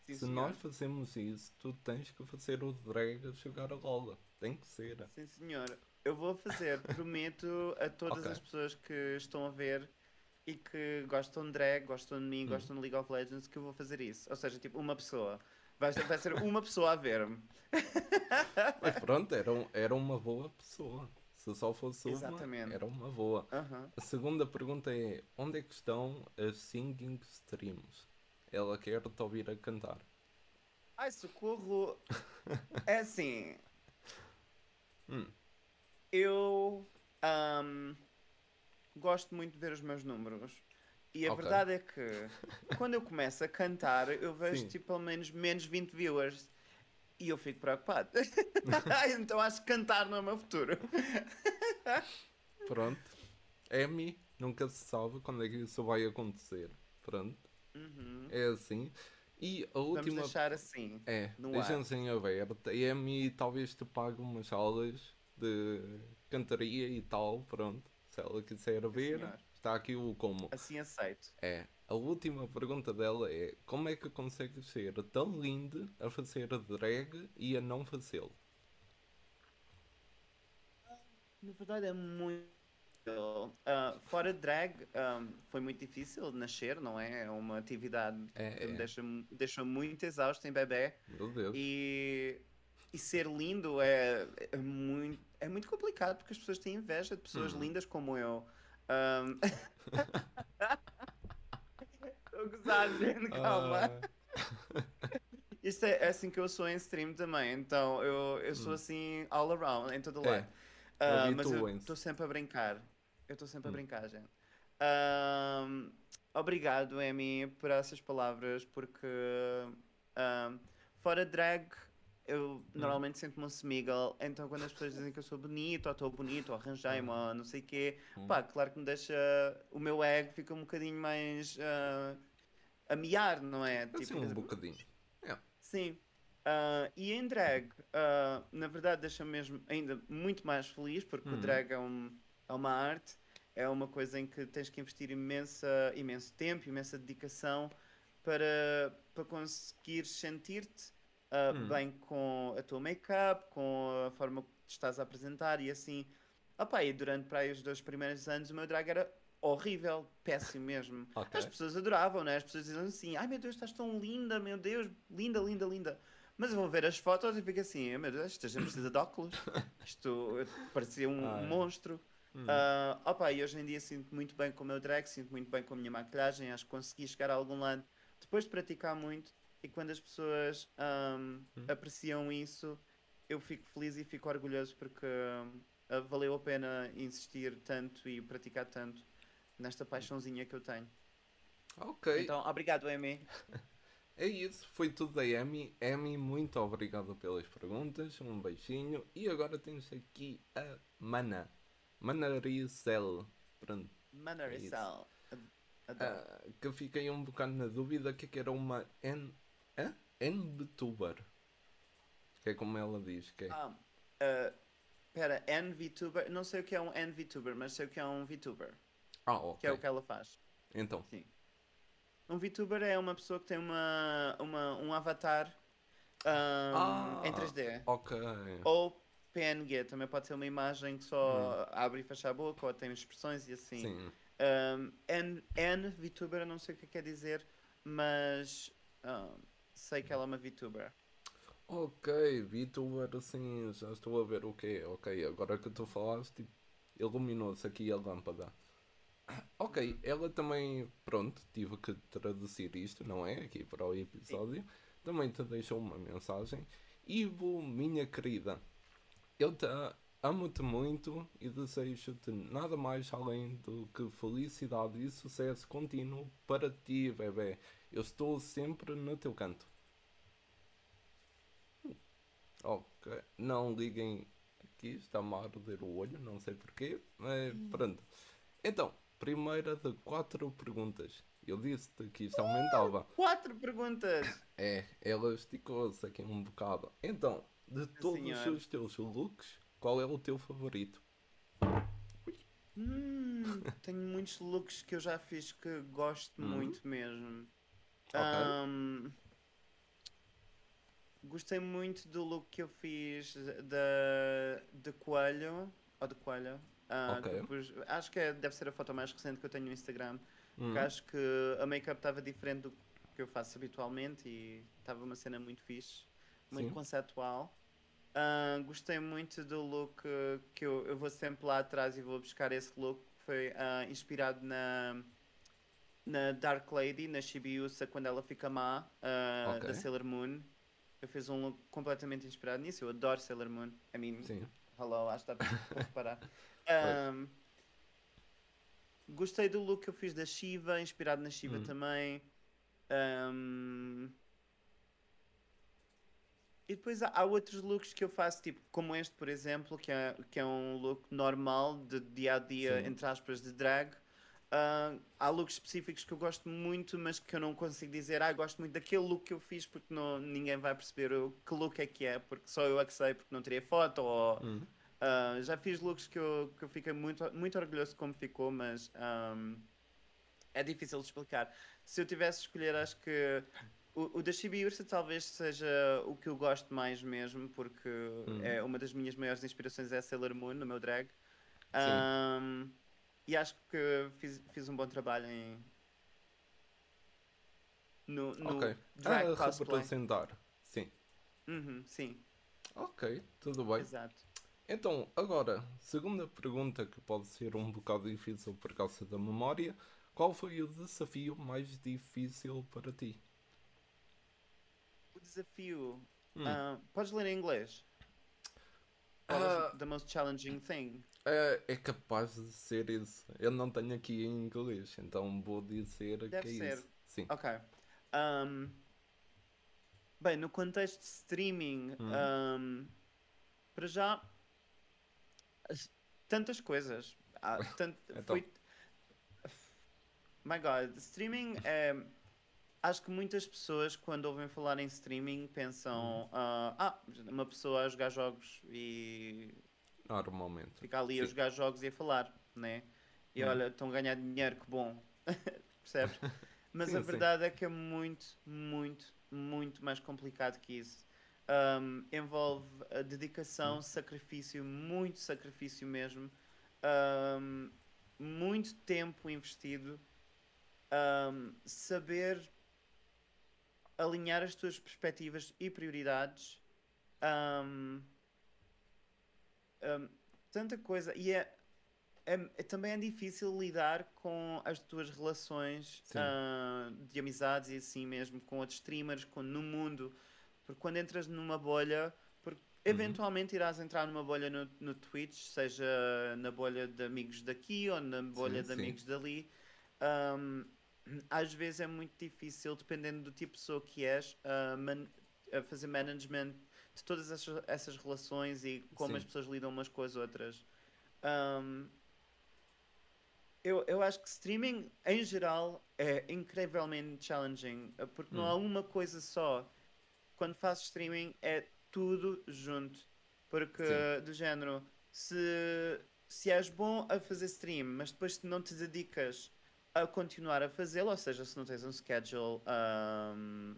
Sim, Se senhor. nós fazemos isso, tu tens que fazer o drag a jogar a rola. Tem que ser. Sim, senhor. Eu vou fazer, prometo a todas Ok. as pessoas que estão a ver e que gostam de drag, gostam de Hum. mim, gostam de League of Legends, que eu vou fazer isso. Ou seja, tipo, uma pessoa. Vai ser, vai ser uma pessoa a ver-me. Mas pronto, era, um- era uma boa pessoa. Se só fosse uma, Exatamente. era uma boa. Aham. A segunda pergunta é: onde é que estão as singing streams? Ela quer te ouvir a cantar. Ai, socorro! É assim. Hum. Eu ahm, gosto muito de ver os meus números. E a Ok. verdade é que quando eu começo a cantar, eu vejo Sim. tipo pelo menos menos 20 viewers. E eu fico preocupado. então acho que cantar não é o meu futuro. Pronto. Amy, nunca se sabe quando é que isso vai acontecer. Pronto. Uhum. É assim. E a Vamos última. deixar assim. É, no deixem-se em aberto. A Amy talvez te pague umas aulas de cantaria e tal. Pronto. Se ela quiser ver, senhor. Está aqui o como. Assim aceito. É. A última pergunta dela é: como é que consegues ser tão linda a fazer drag e a não fazê-lo? Na verdade é muito. Ah, fora drag, ah, foi muito difícil nascer, não é? É uma atividade É, que me é. deixa, deixa muito exausto em bebê. Meu Deus. E, e ser lindo é, é, muito, é muito complicado porque as pessoas têm inveja de pessoas Hum. lindas como eu. A gozar, gente, calma. Ah, Isto é, é assim que eu sou em stream também, então eu, eu sou Hum. assim all around, em todo É, lado. Ah, mas eu estou sempre a brincar. Eu estou sempre a Hum. brincar, gente. Ahm, obrigado, Amy, por essas palavras, porque ahm, fora drag eu normalmente sinto-me um semigal, então quando as pessoas dizem que eu sou bonito, ou estou bonito, ou arranjei-me, ou não sei o quê, Hum. pá, claro que me deixa. O meu ego fica um bocadinho mais ah, a miar, não é? assim um bocadinho. É. Sim. Ah, e em drag, ah, na verdade, deixa-me mesmo ainda muito mais feliz, porque o Hum. drag é, um- é uma arte é uma coisa em que tens que investir imensa, imenso tempo, imensa dedicação para, para conseguir sentir-te uh, hum. bem com a tua make-up, com a forma que te estás a apresentar e assim. Opa, e durante para aí os dois primeiros anos o meu drag era horrível, péssimo mesmo. Okay. As pessoas adoravam, né? As pessoas diziam assim: ai meu Deus, estás tão linda, meu Deus, linda, linda, linda. Mas vou ver as fotos e fico assim: meu Deus, esta gente precisa de óculos. Isto parecia um ah, monstro. Hum. Uh, opa, e hoje em dia sinto muito bem com o meu drag, sinto muito bem com a minha maquilhagem. Acho que consegui chegar a algum lado depois de praticar muito. E quando as pessoas um, hum. apreciam isso, eu fico feliz e fico orgulhoso porque uh, valeu a pena insistir tanto e praticar tanto nesta paixãozinha que eu tenho. Ok. Então, obrigado, Amy. é isso, foi tudo da Amy. Amy, muito obrigado pelas perguntas. Um beijinho. E agora temos aqui a Mana. Manaricel. Pronto. Manaricel. É uh, que fiquei um bocado na dúvida que, é que era uma N. Hã? NBtuber. Que é como ela diz. Que é. Ah, uh, pera, NVTuber. Não sei o que é um NVTuber, mas sei o que é um VTuber. Ah, ok. Que é o que ela faz. Então. Sim. Um VTuber é uma pessoa que tem uma, uma, um avatar um, ah, em 3D. Ok. Ou PNG, também pode ser uma imagem que só hum. abre e fecha a boca ou tem expressões e assim. Sim. Um, N, N VTuber, eu não sei o que quer dizer, mas um, sei que ela é uma VTuber. Ok, VTuber, assim, já estou a ver o que é. Ok, agora que tu falaste, tipo, iluminou-se aqui a lâmpada. Ok, ela também, pronto, tive que traduzir isto, não é? Aqui para o episódio. Sim. Também te deixou uma mensagem. Ivo, minha querida, eu te amo-te muito e desejo-te nada mais além do que felicidade e sucesso contínuo para ti, bebê. Eu estou sempre no teu canto. Ok, não liguem aqui, está-me a arder o olho, não sei porquê, mas pronto. Então, primeira de quatro perguntas. Eu disse-te que isto aumentava. Quatro perguntas! É, ela esticou-se aqui um bocado. Então, de todos Senhor. os teus looks, qual é o teu favorito? Hum, tenho muitos looks que eu já fiz que gosto hum. muito mesmo. Okay. Um, gostei muito do look que eu fiz de, de coelho. Ou de coelho. Uh, okay. depois, acho que é, deve ser a foto mais recente que eu tenho no Instagram. Hum. Porque acho que a make-up estava diferente do que eu faço habitualmente e estava uma cena muito fixe, muito Sim. conceptual. Uh, gostei muito do look que eu, eu vou sempre lá atrás e vou buscar esse look que foi uh, inspirado na, na Dark Lady, na Shibiusa, quando ela fica má, uh, okay. da Sailor Moon. Eu fiz um look completamente inspirado nisso. Eu adoro Sailor Moon. I mean, Sim. hello, acho que está para reparar. Um, gostei do look que eu fiz da Shiva, inspirado na Shiva hum. também. Um, e depois há, há, outros looks que eu faço, tipo, como este, por exemplo, que é, que é um look normal de dia a dia, Sim. entre aspas, de drag. Uh, há looks específicos que eu gosto muito, mas que eu não consigo dizer, ah, gosto muito daquele look que eu fiz, porque não, ninguém vai perceber o, que look é que é, porque só eu é que sei, porque não teria foto, ou hum. Uh, já fiz looks que eu, que eu fiquei muito, muito orgulhoso de como ficou, mas um, é difícil de explicar. Se eu tivesse de escolher, acho que o, o da Shibi Ursa talvez seja o que eu gosto mais mesmo, porque uhum. é uma das minhas maiores inspirações é Sailor Moon, no meu drag. Um, e acho que fiz, fiz um bom trabalho em. No, no okay. drag ah, cosplay. representar, sim. Uhum, sim. Ok, tudo bem. Exato. Então, agora, segunda pergunta que pode ser um bocado difícil por causa da memória. Qual foi o desafio mais difícil para ti? Desafio. Hum. Uh, podes ler em inglês? Uh, the most challenging thing? É, é capaz de ser isso. Eu não tenho aqui em inglês, então vou dizer Deve que é ser. isso. Sim. Ok. Um, bem, no contexto de streaming, hum. um, para já tantas coisas. Ah, tant... então. Foi... My God, streaming é. Acho que muitas pessoas, quando ouvem falar em streaming, pensam: uh, ah, uma pessoa a jogar jogos e. Normalmente. Fica ali Sim. a jogar jogos e a falar, né? E Hum. olha, estão a ganhar dinheiro, que bom. Percebes? Mas Sim, a sim. verdade é que é muito, muito, muito mais complicado que isso. Um, envolve a dedicação, Hum. sacrifício, muito sacrifício mesmo. Um, muito tempo investido. Um, saber alinhar as tuas perspectivas e prioridades. Um, um, tanta coisa. E é, é- é- também é difícil lidar com as tuas relações ah, de amizades e assim mesmo, com outros streamers, com, no mundo. Porque quando entras numa bolha, porque eventualmente irás entrar numa bolha no, no Twitch, seja na bolha de amigos daqui ou na bolha Sim, de sim. amigos dali. Ahm, às vezes é muito difícil, dependendo do tipo de pessoa que és, a man- a fazer management de todas essas, essas relações e como Sim. as pessoas lidam umas com as outras. Ahm, eu, eu acho que streaming, em geral, é incrivelmente challenging, eh, porque não Hum. há uma coisa só. Quando fazes streaming, é tudo junto. Porque, Sim. do género, se, se és bom a fazer stream, mas depois não te dedicas a continuar a fazê-lo, ou seja, se não tens um schedule ahm,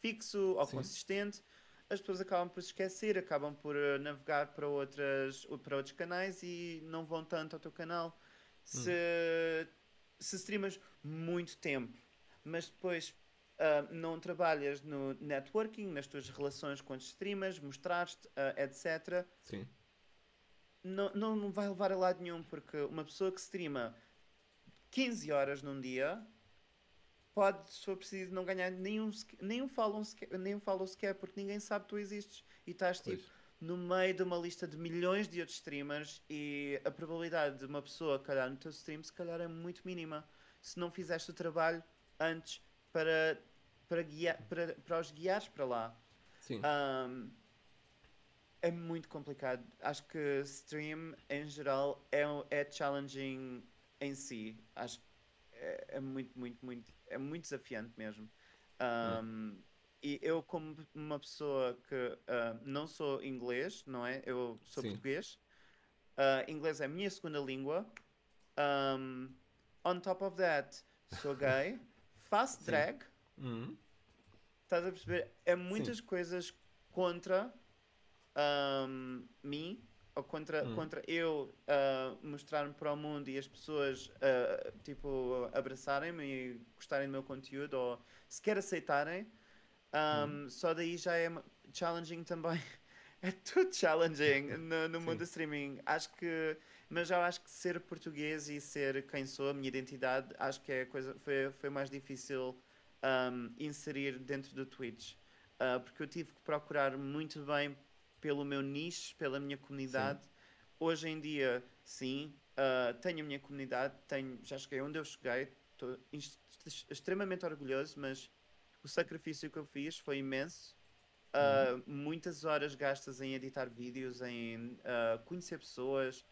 fixo ou Sim. consistente, as pessoas acabam por se esquecer, acabam por eh, navegar para, outras, para outros canais e não vão tanto ao teu canal. Se, se streamas muito tempo, mas depois ah, não trabalhas no networking, nas tuas relações com os streamers, mostraste, ah, etc., Sim. não, não vai levar a lado nenhum, porque uma pessoa que streama 15 horas num dia pode, se for preciso, não ganhar nenhum, nenhum, follow sequer, nenhum follow sequer, porque ninguém sabe que tu existes e estás tipo Pois. no meio de uma lista de milhões de outros streamers e a probabilidade de uma pessoa calhar no teu stream se calhar é muito mínima se não fizeste o trabalho antes para, para, guiar, para, para os guiares para lá. Sim. Um, é muito complicado. Acho que stream em geral é, é challenging em si. Acho que é, é muito, muito, muito, é muito desafiante mesmo. Um, E eu, como uma pessoa que ah, não sou inglês, não é? Eu sou Sim. português. Ah, inglês é a minha segunda língua. Um, on top of that, sou gay. Faço Sim. drag. Hum. Estás a perceber? É muitas coisas contra ahm, mim, ou contra, Hum. contra eu ah, mostrar-me para o mundo e as pessoas ah, tipo abraçarem-me e gostarem do meu conteúdo ou sequer aceitarem. Ahm, Só daí já é challenging também. É tudo challenging no, no mundo do streaming. Acho que, mas já acho que ser português e ser quem sou, a minha identidade, acho que é coisa foi, foi mais difícil um, inserir dentro do Twitch. Uh, porque eu tive que procurar muito bem pelo meu nicho, pela minha comunidade. Hoje em dia, sim, uh, tenho a minha comunidade, tenho, já cheguei onde eu cheguei, estou extremamente orgulhoso, mas o sacrifício que eu fiz foi imenso. Uh, muitas horas gastas em editar vídeos, em uh, conhecer pessoas.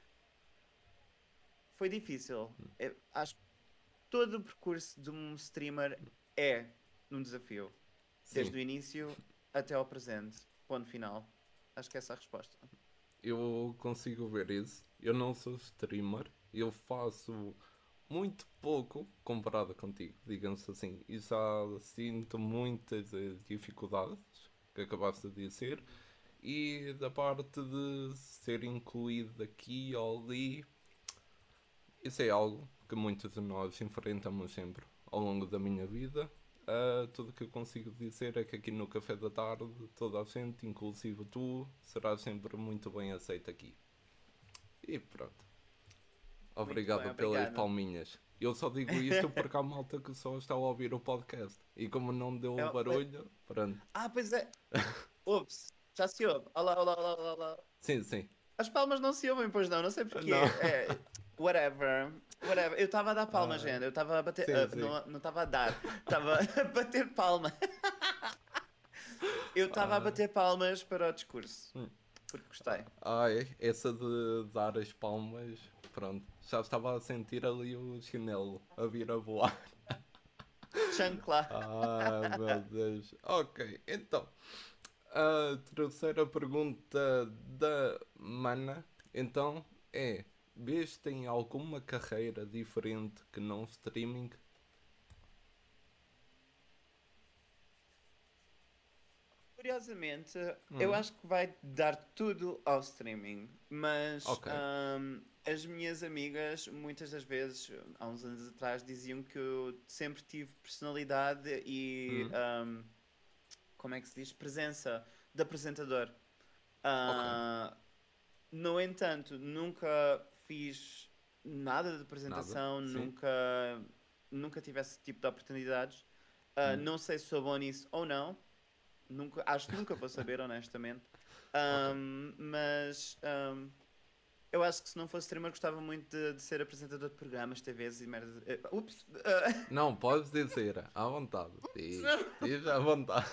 Foi difícil. É- acho que todo o percurso de um streamer é um desafio. Desde Sim. o início até ao presente. Ponto final. Acho que essa é a resposta. Eu consigo ver isso. Eu não sou streamer. Eu faço muito pouco comparado contigo, digamos assim. E já sinto muitas eh, dificuldades que acabaste de dizer. E da parte de ser incluído aqui ou ali, isso é algo que muitos de nós enfrentamos sempre ao longo da minha vida. Ah, tudo que eu consigo dizer é que aqui no Café da Tarde, toda a gente, inclusive tu, será sempre muito bem aceito aqui. E pronto. Obrigado bem, pelas obrigado. palminhas. Eu só digo isto porque há malta que só está a ouvir o podcast. E como não deu Eu- barulho, pronto. Ah, pois é. Ouve-se. Já se ouve. Olá, olá, olá, olá. Sim, sim. As palmas não se ouvem, pois não. Não sei porquê. Não. É, whatever. Whatever. Eu estava a dar palmas, Ah. gente. Eu estava a bater. Sim, ah, sim. não estava a dar. Estava a bater palma. Eu estava a Ah. bater palmas para o discurso. Hum. Porque gostei. Ai, essa de dar as palmas, pronto. Já estava a sentir ali o chinelo a vir a voar. Chancla. Ai meu Deus. Ok, então. A terceira pergunta da Mana então é vês que tem alguma carreira diferente que não streaming? Curiosamente, eu acho que vai dar tudo ao streaming, mas Ok. ahm, as minhas amigas, muitas das vezes, há uns anos atrás, diziam que eu sempre tive personalidade e, Hum. ahm, como é que se diz? Presença de apresentador. Ah, no entanto, nunca fiz nada de apresentação, sim. nunca, nunca tive esse tipo de oportunidades. Ah, Hum. Não sei se sou bom nisso ou não. Nunca, acho que nunca vou saber, honestamente. Ahm, mas ahm, eu acho que se não fosse streamer, gostava muito de, de ser apresentador de programas, TVs e merda. eh, ups! ah, Não, podes dizer, à vontade. Diz, diz à vontade.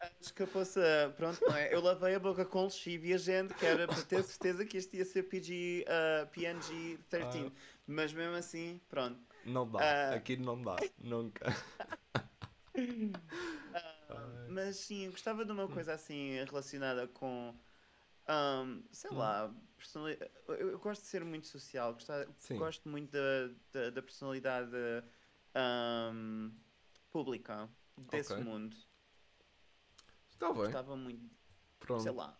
acho que eu possa. Pronto, não é? Eu lavei a boca com lexívia, gente, que era para ter certeza que este ia ser PG, ah, PNG-13. Mas mesmo assim, pronto. Não dá, Ah. aqui não dá, nunca. Ah, mas sim, gostava de uma coisa assim relacionada com. Ahm, sei Hum. lá, eu, eu gosto de ser muito social, gosta- Sim. gosto muito da, da, da personalidade ahm, pública desse Ok. mundo. Está bem, Gostava muito, sei pronto. lá,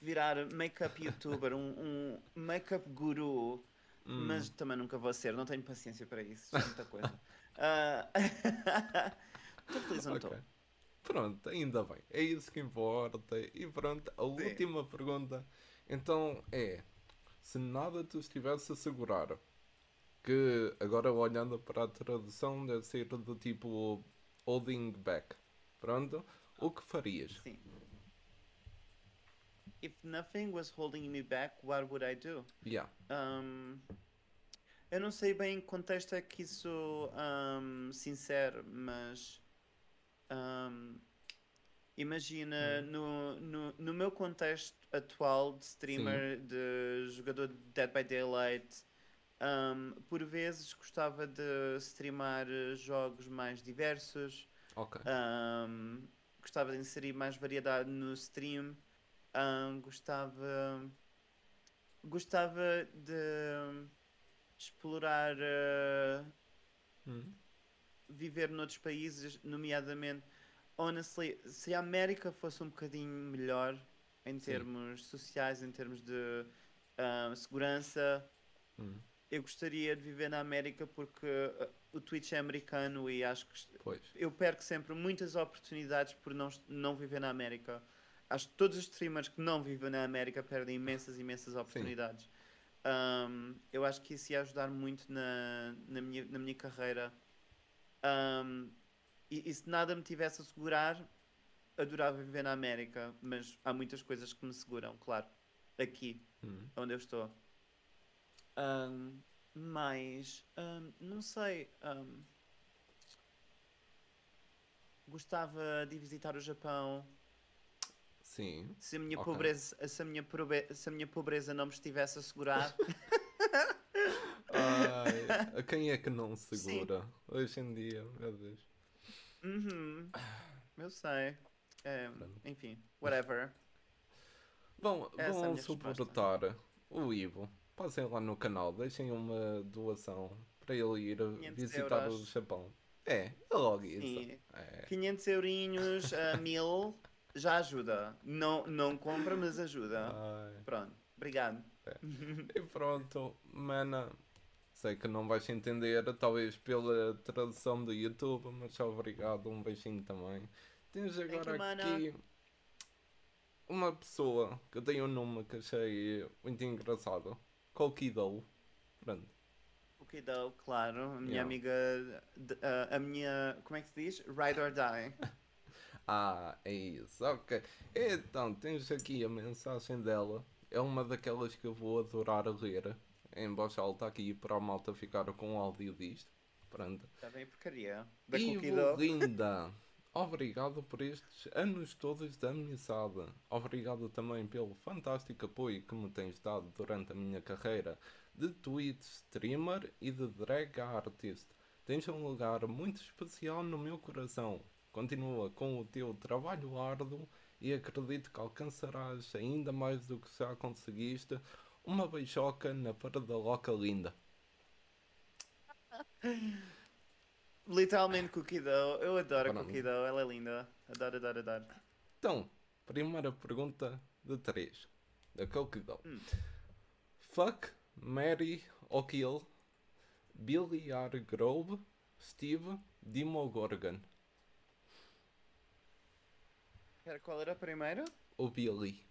virar make-up youtuber, um, um make-up guru, Hum, mas também nunca vou ser, não tenho paciência para isso, é muita coisa. Ah, Estou feliz onde estou. ok. Pronto, ainda bem. É isso que importa. E pronto, a última pergunta então é: se nada te estivesse a segurar, que agora olhando para a tradução deve ser do tipo holding back, pronto, o que farias? Sim. If nothing was holding me back, what would I do? Yeah. Um, eu não sei bem em que contexto é que isso um, se insere, mas um, imagina no, no, no meu contexto atual de streamer, de jogador de Dead by Daylight, um, por vezes gostava de streamar eh, jogos mais diversos. Um, gostava de inserir mais variedade no stream. Um, gostava. Gostava de explorar. uh, Hum, viver noutros países, nomeadamente. Honestly, se a América fosse um bocadinho melhor em Sim. termos sociais, em termos de um, segurança, hum, eu gostaria de viver na América porque uh, o Twitch é americano e acho que Pois. eu perco sempre muitas oportunidades por não, não viver na América. Acho que todos os streamers que não vivem na América perdem imensas, imensas oportunidades. Um, eu acho que isso ia ajudar muito na, na, minha, na minha carreira. Um, e, e se nada me tivesse a segurar, adorava viver na América, mas há muitas coisas que me seguram, claro, aqui, Hum. onde eu estou. Um, mas, um, não sei. gostava de visitar o Japão. Sim. Se a minha, Ok. pobreza, se a minha, probe- se a minha pobreza não me estivesse a segurar. Ai, a quem é que não segura hoje em dia, meu Deus? uhum, eu sei. É, enfim, whatever. Bom, Essa é vão resposta. suportar o Ivo. Passem lá no canal, deixem uma doação para ele ir 500 visitar euros. o Japão. É, é logo isso. Sim. É. 500 eurinhos a mil já ajuda. Não, não compra, mas ajuda. Ai. Pronto, obrigado. E pronto, mana. Sei que não vais entender, talvez pela tradução do YouTube, mas obrigado, um beijinho também. Tens agora aqui uma pessoa que tem um nome que achei muito engraçado. Colkido. Pronto. Deu, claro. A minha Yeah. amiga. de- a, a minha. Como é que se diz? Ride or die. Ah, é isso, ok. Então, tens aqui a mensagem dela. É uma daquelas que eu vou adorar ler em voz alta aqui para a malta ficar com o áudio disto. Pronto. Está bem porcaria. Da Ivo linda, obrigado por estes anos todos de amizade. Obrigado também pelo fantástico apoio que me tens dado durante a minha carreira de Twitch streamer e de drag artist. Tens um lugar muito especial no meu coração. Continua com o teu trabalho árduo e acredito que alcançarás ainda mais do que já conseguiste. Uma beijoca na parada loca linda. Literalmente Cookie Dough. Eu adoro a Pronto. Cookie Dough, ela é linda. Adoro, adoro, adoro. Então, primeira pergunta de três. Que dou. Hum. Fuck, Mary ou Kill, Billy R. Grove, Steve, Demogorgon. Espera, qual era a primeira? O Billy.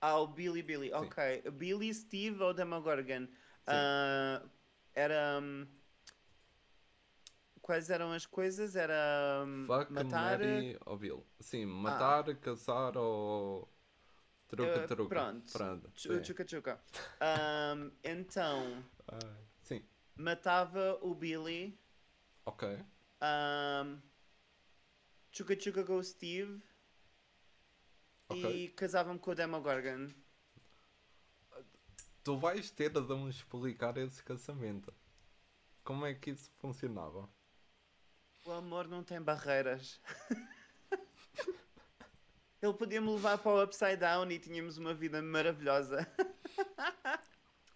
Ah, o Billy Billy, ok. Billy, Steve ou Demogorgon? Sim. Ah, era. hum, Quais eram as coisas? Era hum, Fuck, matar. Mary ou Bill. Sim, matar, caçar ou. Truca, truca. pronto. Pronto. Chu- sim. Chuca chuca. Hum, então, Ah, sim, matava o Billy. ok. Um, chuca chuca com o Steve. Ok. E casava-me com o Demogorgon. Tu vais ter de me explicar esse casamento. Como é que isso funcionava? O amor não tem barreiras. Ele podia me levar para o Upside Down e tínhamos uma vida maravilhosa.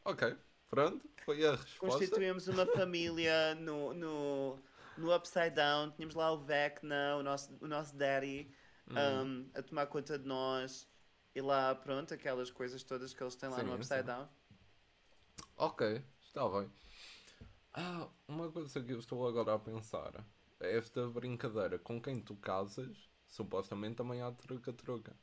Ok, pronto, foi a resposta. Constituímos uma família no, no, no Upside Down. Tínhamos lá o Vecna, o nosso, o nosso daddy, um, a tomar conta de nós. E lá, pronto, aquelas coisas todas que eles têm lá Sim, no Upside. Down. Ok, está bem. Ah, uma coisa que eu estou agora a pensar. é Esta brincadeira com quem tu casas, supostamente também há truca-truca.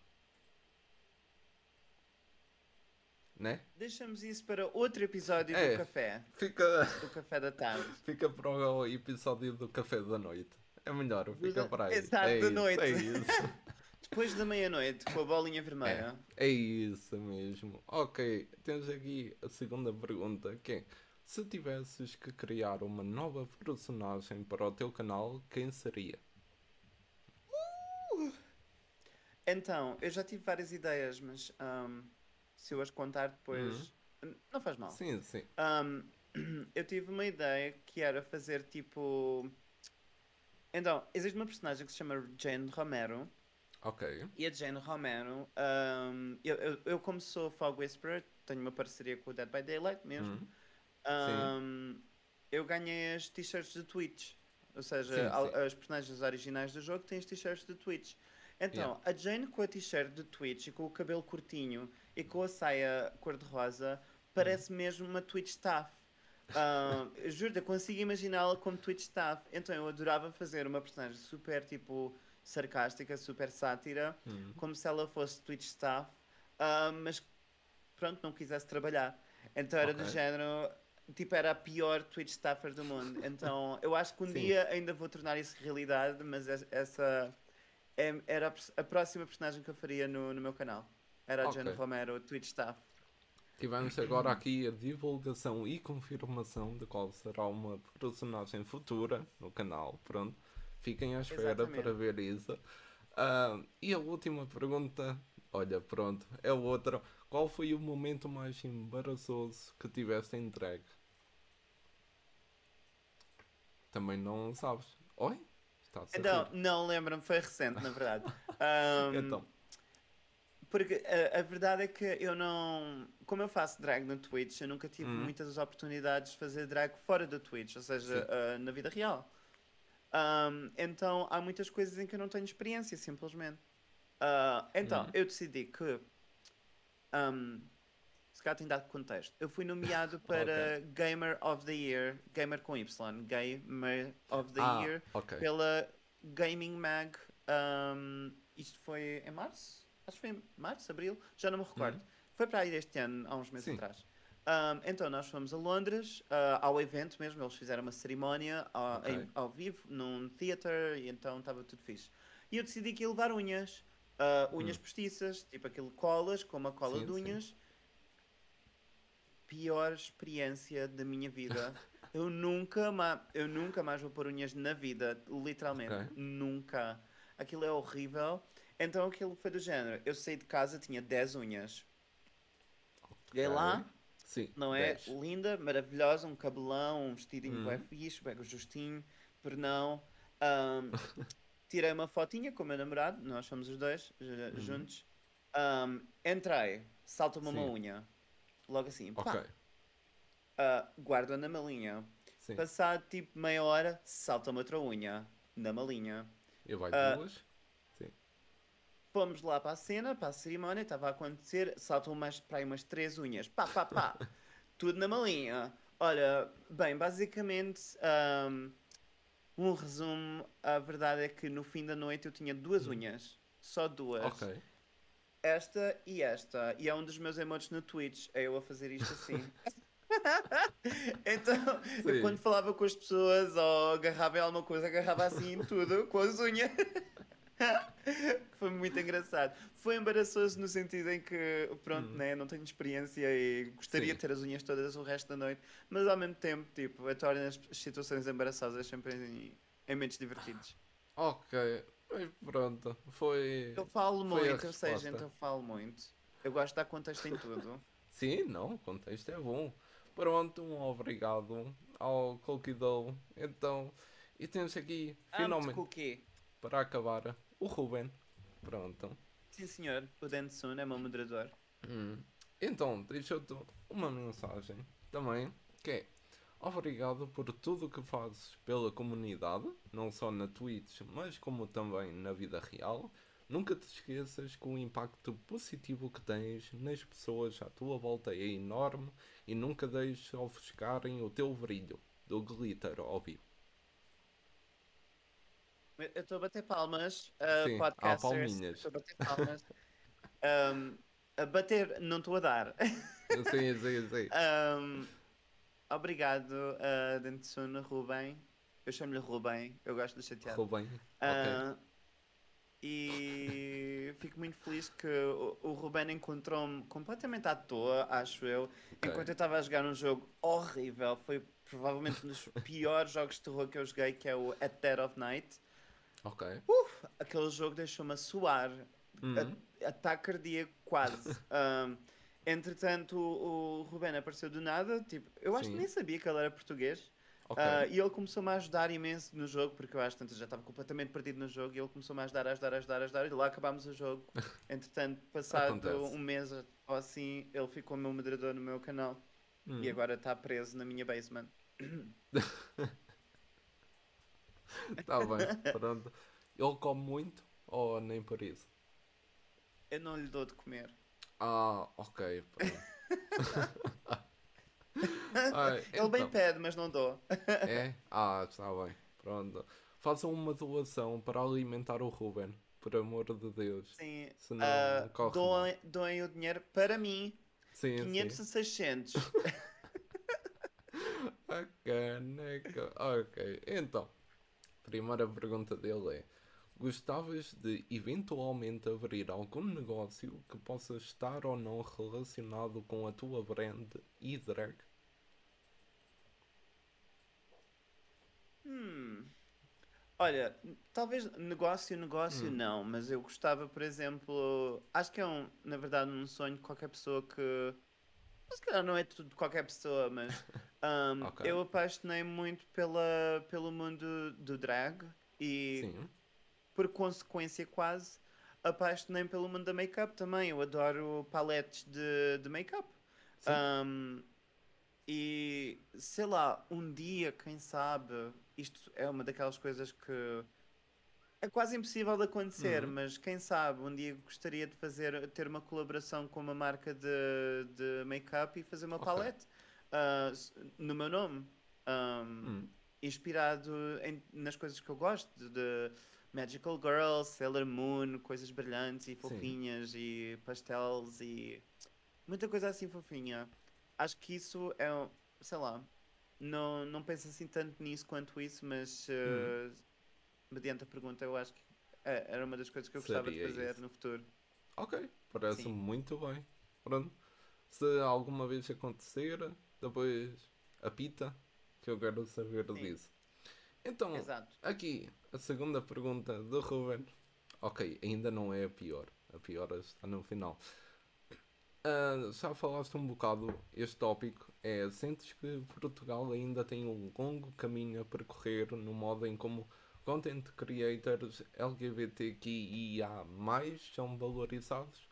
Né? Deixamos isso para outro episódio É. do café. Fica, Do café da tarde. fica para o episódio do café da noite. É melhor, fica da- para aí. Exato, é da isso, noite. É isso. Depois da meia-noite, com a bolinha vermelha. É isso mesmo. Ok, temos aqui a segunda pergunta que é se tivesses que criar uma nova personagem para o teu canal, quem seria? Então, eu já tive várias ideias, mas ahm, se eu as contar depois. Não faz mal. Uhum. Sim, sim. Ahm, eu tive uma ideia que era fazer tipo. Então, existe uma personagem que se chama Jane Romero. Ok. E a Jane Romero, ahm, eu, eu, eu, como sou Fog Whisperer, tenho uma parceria com o Dead by Daylight mesmo. Uhum. ahm, eu ganhei as t-shirts de Twitch. Ou seja, Sim, sim. as personagens originais do jogo têm as t-shirts de Twitch. Então, a Jane com a t-shirt de Twitch e com o cabelo curtinho e com a saia cor-de-rosa parece mesmo uma Twitch staff. Juro, eu consigo imaginá-la como Twitch staff. Então eu adorava fazer uma personagem super tipo sarcástica, super sátira, Uhum. como se ela fosse Twitch staff, ah, mas pronto, não quisesse trabalhar. Então era do Ok. género, tipo, era a pior Twitch staffer do mundo. Então eu acho que um Sim. dia ainda vou tornar isso realidade, mas es- essa é- era a, a próxima personagem que eu faria no, no meu canal. Era a Ok. Jane Romero, Twitch staff. Tivemos agora aqui a divulgação e confirmação de qual será uma personagem futura no canal. Pronto. Fiquem à espera Exatamente. para ver isso. Ah, e a última pergunta, olha, pronto, é outra. Qual foi o momento mais embaraçoso que tiveste em drag? Também não sabes. Oi? Então, rir. não lembro-me, foi recente, na verdade. Ahm, Então, Porque a, a verdade é que eu não. Como eu faço drag no Twitch, eu nunca tive Uhum. muitas oportunidades de fazer drag fora do Twitch, ou seja, ah, na vida real. Ahm, então há muitas coisas em que eu não tenho experiência, simplesmente. Ah, então, Uhum. eu decidi que. ahm, se calhar tem dado contexto. Eu fui nomeado para Gamer of the Year, Gamer com Y, Gamer of the ah, Year, ok. pela Gaming Mag. ahm, isto foi em março? Acho que foi março, abril, já não me recordo. Uhum. Foi para aí deste ano, há uns meses Sim. atrás. Ahm, então nós fomos a Londres, ah, ao evento mesmo, eles fizeram uma cerimónia ao, Ok. em- ao vivo, num theater, e então estava tudo fixe. E eu decidi que ia levar unhas, ah, unhas postiças, tipo aquele colas, com uma cola Hum. Sim, de sim. unhas. Pior experiência da minha vida. Eu nunca, ma eu nunca mais vou pôr unhas na vida, literalmente. Ok. Nunca. Aquilo é horrível. Então aquilo foi do género. Eu saí de casa, tinha 10 unhas. Cheguei Ok. lá, Sim, não é? 10. Linda, maravilhosa, um cabelão, um vestidinho Uhum. bem fixe, bem justinho, pernão. Ahm, tirei uma fotinha com o meu namorado, nós fomos os dois ju- juntos. Ahm, entrei, salta-me uma Uhum. Unha. logo assim, pá, Ok. ah, guardo-a na malinha. Sim. Passado tipo meia hora, salta-me outra unha na malinha. E vai Ah, duas? Fomos lá para a cena, para a cerimónia, estava a acontecer, saltam mais para aí umas três unhas, pá, pá, pá, tudo na malinha. Olha, bem, basicamente, ahm, um resumo, a verdade é que no fim da noite eu tinha duas unhas, só duas. Hum. Ok. Esta e esta, e é um dos meus emotes no Twitch, é eu a fazer isto assim. então, eu quando falava com as pessoas ou agarrava em alguma coisa, agarrava assim tudo, com as unhas. Foi muito engraçado. Foi embaraçoso no sentido em que, pronto, né, não tenho experiência e gostaria Hum. Sim. de ter as unhas todas o resto da noite, mas ao mesmo tempo, tipo, a torna as situações embaraçosas sempre em, em momentos divertidos. Ok. Mas pronto. Foi. Eu falo Foi muito, eu sei, resposta. gente, eu falo muito. Eu gosto de dar contexto em tudo. Sim, não, o contexto é bom. Pronto, um obrigado ao Coquidou. Então, e temos aqui, finalmente, com o quê? para acabar, o Ruben. Pronto. Sim, senhor. O Densun é meu moderador. Hum. Então, deixo-te uma mensagem também, que é obrigado por tudo o que fazes pela comunidade, não só na Twitch, mas como também na vida real. Nunca te esqueças que o impacto positivo que tens nas pessoas à tua volta é enorme e nunca deixes ofuscarem o teu brilho do glitter óbvio. Eu estou a bater palmas, uh, Sim, podcasters. Estou a bater palmas. Um, a bater, não estou a dar. Sim, sim, sim. Um, obrigado, uh, Densun, Rubem. Eu chamo-lhe Rubem, eu gosto de chatear. Ruben, ok. Ah, e fico muito feliz que o, o Ruben encontrou-me completamente à toa, acho eu, enquanto eu estava a jogar um jogo horrível. Foi provavelmente um dos piores jogos de terror que eu joguei, que é o At Dead of Night. Ok. Uf, aquele jogo deixou-me a suar, Uhum. a- ataque cardíaco quase. Um, entretanto, o, o Ruben apareceu do nada, tipo, eu acho Sim. que nem sabia que ele era português. Ok. Ah, e ele começou-me a ajudar imenso no jogo, porque eu acho que já estava completamente perdido no jogo, e ele começou-me a ajudar, a ajudar, a ajudar, a ajudar, e lá acabámos o jogo. Entretanto, passado Acontece. um mês ou assim, ele ficou meu moderador no meu canal, Hum. e agora está preso na minha basement. Tá bem, pronto. Ele come muito ou nem por isso? Eu não lhe dou de comer. Ah, ok. pronto. Ele bem então, pede, mas não dou. É? Ah, está bem. Pronto. Façam uma doação para alimentar o Ruben. Por amor de Deus. Sim, Senão ah, corre doem, doem o dinheiro para mim, Sim, 500 sim. a 600. A caneca. Ok. Então, primeira pergunta dele é: Gostavas de eventualmente abrir algum negócio que possa estar ou não relacionado com a tua brand e drag? Hum. Olha, talvez negócio, negócio Hum. não, mas eu gostava, por exemplo, acho que é um, na verdade, um sonho de qualquer pessoa que. Mas se calhar não é tudo de qualquer pessoa, mas um, Ok. eu apaixonei muito pela, pelo mundo do drag e Sim. por consequência quase apaixonei pelo mundo da make-up também. Eu adoro paletes de, de make-up. Um, e sei lá, um dia, quem sabe, isto é uma daquelas coisas que é quase impossível de acontecer, Uhum. mas quem sabe, um dia gostaria de fazer, ter uma colaboração com uma marca de, de make-up e fazer uma Ok. palete s- no meu nome. Um, Hum. inspirado em- nas coisas que eu gosto, de, Magical Girl, Sailor Moon, coisas brilhantes e fofinhas e pastéis e muita coisa assim fofinha. Acho que isso é, sei lá, não, não penso assim tanto nisso quanto isso, mas Hum. uh, mediante a pergunta eu acho que é- era uma das coisas que eu gostava de fazer isso. no futuro. Ok, parece Sim. muito bem. Pronto. Se alguma vez acontecer, depois apita, que eu quero saber Sim. disso. Então, Exato. aqui, a segunda pergunta do Ruben. Ok, ainda não é a pior. A pior está no final. Ah, já falaste um bocado, este tópico é, sentes que Portugal ainda tem um longo caminho a percorrer no modo em como content creators LGBTQIA+, são valorizados?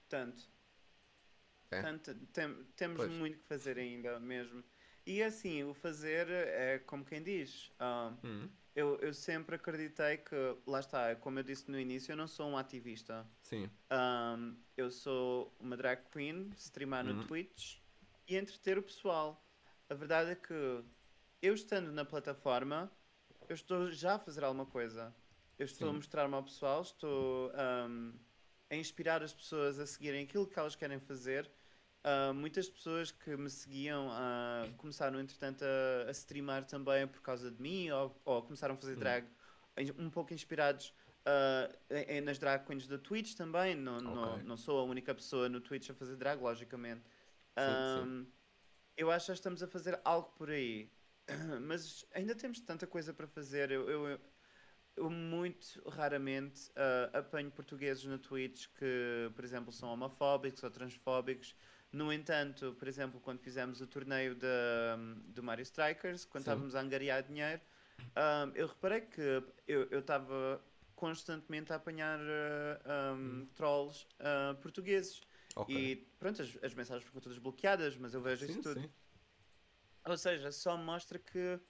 Portanto, É. Portanto, tem, temos pois. muito que fazer ainda mesmo. E assim, o fazer é como quem diz. Uh, hum. eu, eu sempre acreditei que, lá está, como eu disse no início, eu não sou um ativista. Sim. Um, eu sou uma drag queen, streamar no hum. Twitch e entreter o pessoal. A verdade é que eu estando na plataforma, eu estou já a fazer alguma coisa. Eu estou Sim. a mostrar-me ao pessoal, estou um, a inspirar as pessoas a seguirem aquilo que elas querem fazer. Uh, muitas pessoas que me seguiam uh, começaram, entretanto, a, a streamar também por causa de mim ou, ou começaram a fazer hum. drag um pouco inspirados uh, nas drag queens da Twitch também. Não, okay. não, não sou a única pessoa no Twitch a fazer drag, logicamente. Sim, um, sim. Eu acho que estamos a fazer algo por aí. Mas ainda temos tanta coisa para fazer. Eu, eu, eu muito raramente uh, apanho portugueses na Twitch que, por exemplo, são homofóbicos ou transfóbicos. No entanto, por exemplo, quando fizemos o torneio de, do Mario Strikers, quando Sim. estávamos a angariar dinheiro, um, eu reparei que eu estava constantemente a apanhar uh, um, hum. trolls uh, portugueses. Okay. E pronto, as, as, mensagens ficam todas bloqueadas, mas eu vejo sim, isso tudo. Sim. Ou seja, só mostra que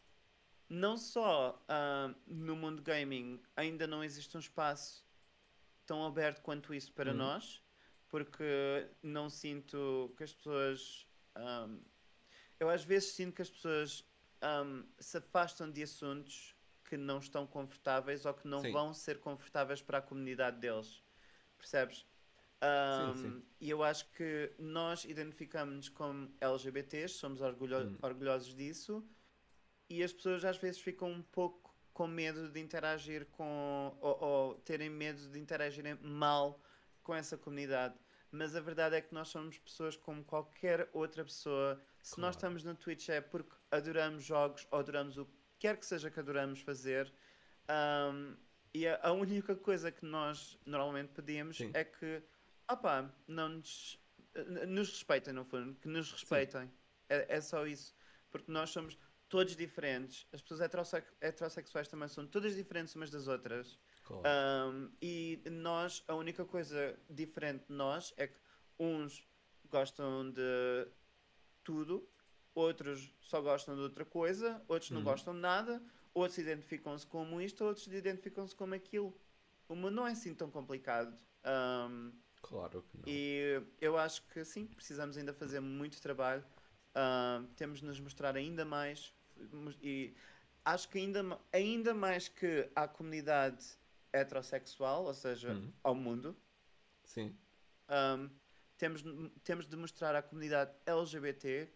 não só uh, no mundo gaming ainda não existe um espaço tão aberto quanto isso para uhum. nós, porque não sinto que as pessoas. Um, eu às vezes sinto que as pessoas um, se afastam de assuntos que não estão confortáveis ou que não sim. vão ser confortáveis para a comunidade deles. Percebes? Um, sim, sim. E eu acho que nós identificamos-nos como LGBTs, somos orgulho hum. orgulhosos disso, e as pessoas às vezes ficam um pouco com medo de interagir com. ou, ou terem medo de interagirem mal com essa comunidade. Mas a verdade é que nós somos pessoas como qualquer outra pessoa. Se claro. nós estamos no Twitch é porque adoramos jogos ou adoramos o que quer que seja que adoramos fazer. Um, e a, a, única coisa que nós normalmente pedimos Sim. é que opá, não nos, nos respeitem, no fundo, que nos respeitem. É, é, só isso. Porque nós somos todos diferentes. As pessoas heterossexuais também são todas diferentes umas das outras. Claro. Um, e nós, a única coisa diferente de nós é que uns gostam de tudo, outros só gostam de outra coisa, outros não uhum. gostam de nada, outros identificam-se como isto, outros identificam-se como aquilo. O mundo não é assim tão complicado. Um, Claro que não. E eu acho que sim, precisamos ainda fazer muito trabalho. Uh, temos de nos mostrar ainda mais. E acho que ainda, ainda mais que à comunidade heterossexual, ou seja, uhum. ao mundo. Sim. Um, temos, temos de mostrar à comunidade LGBT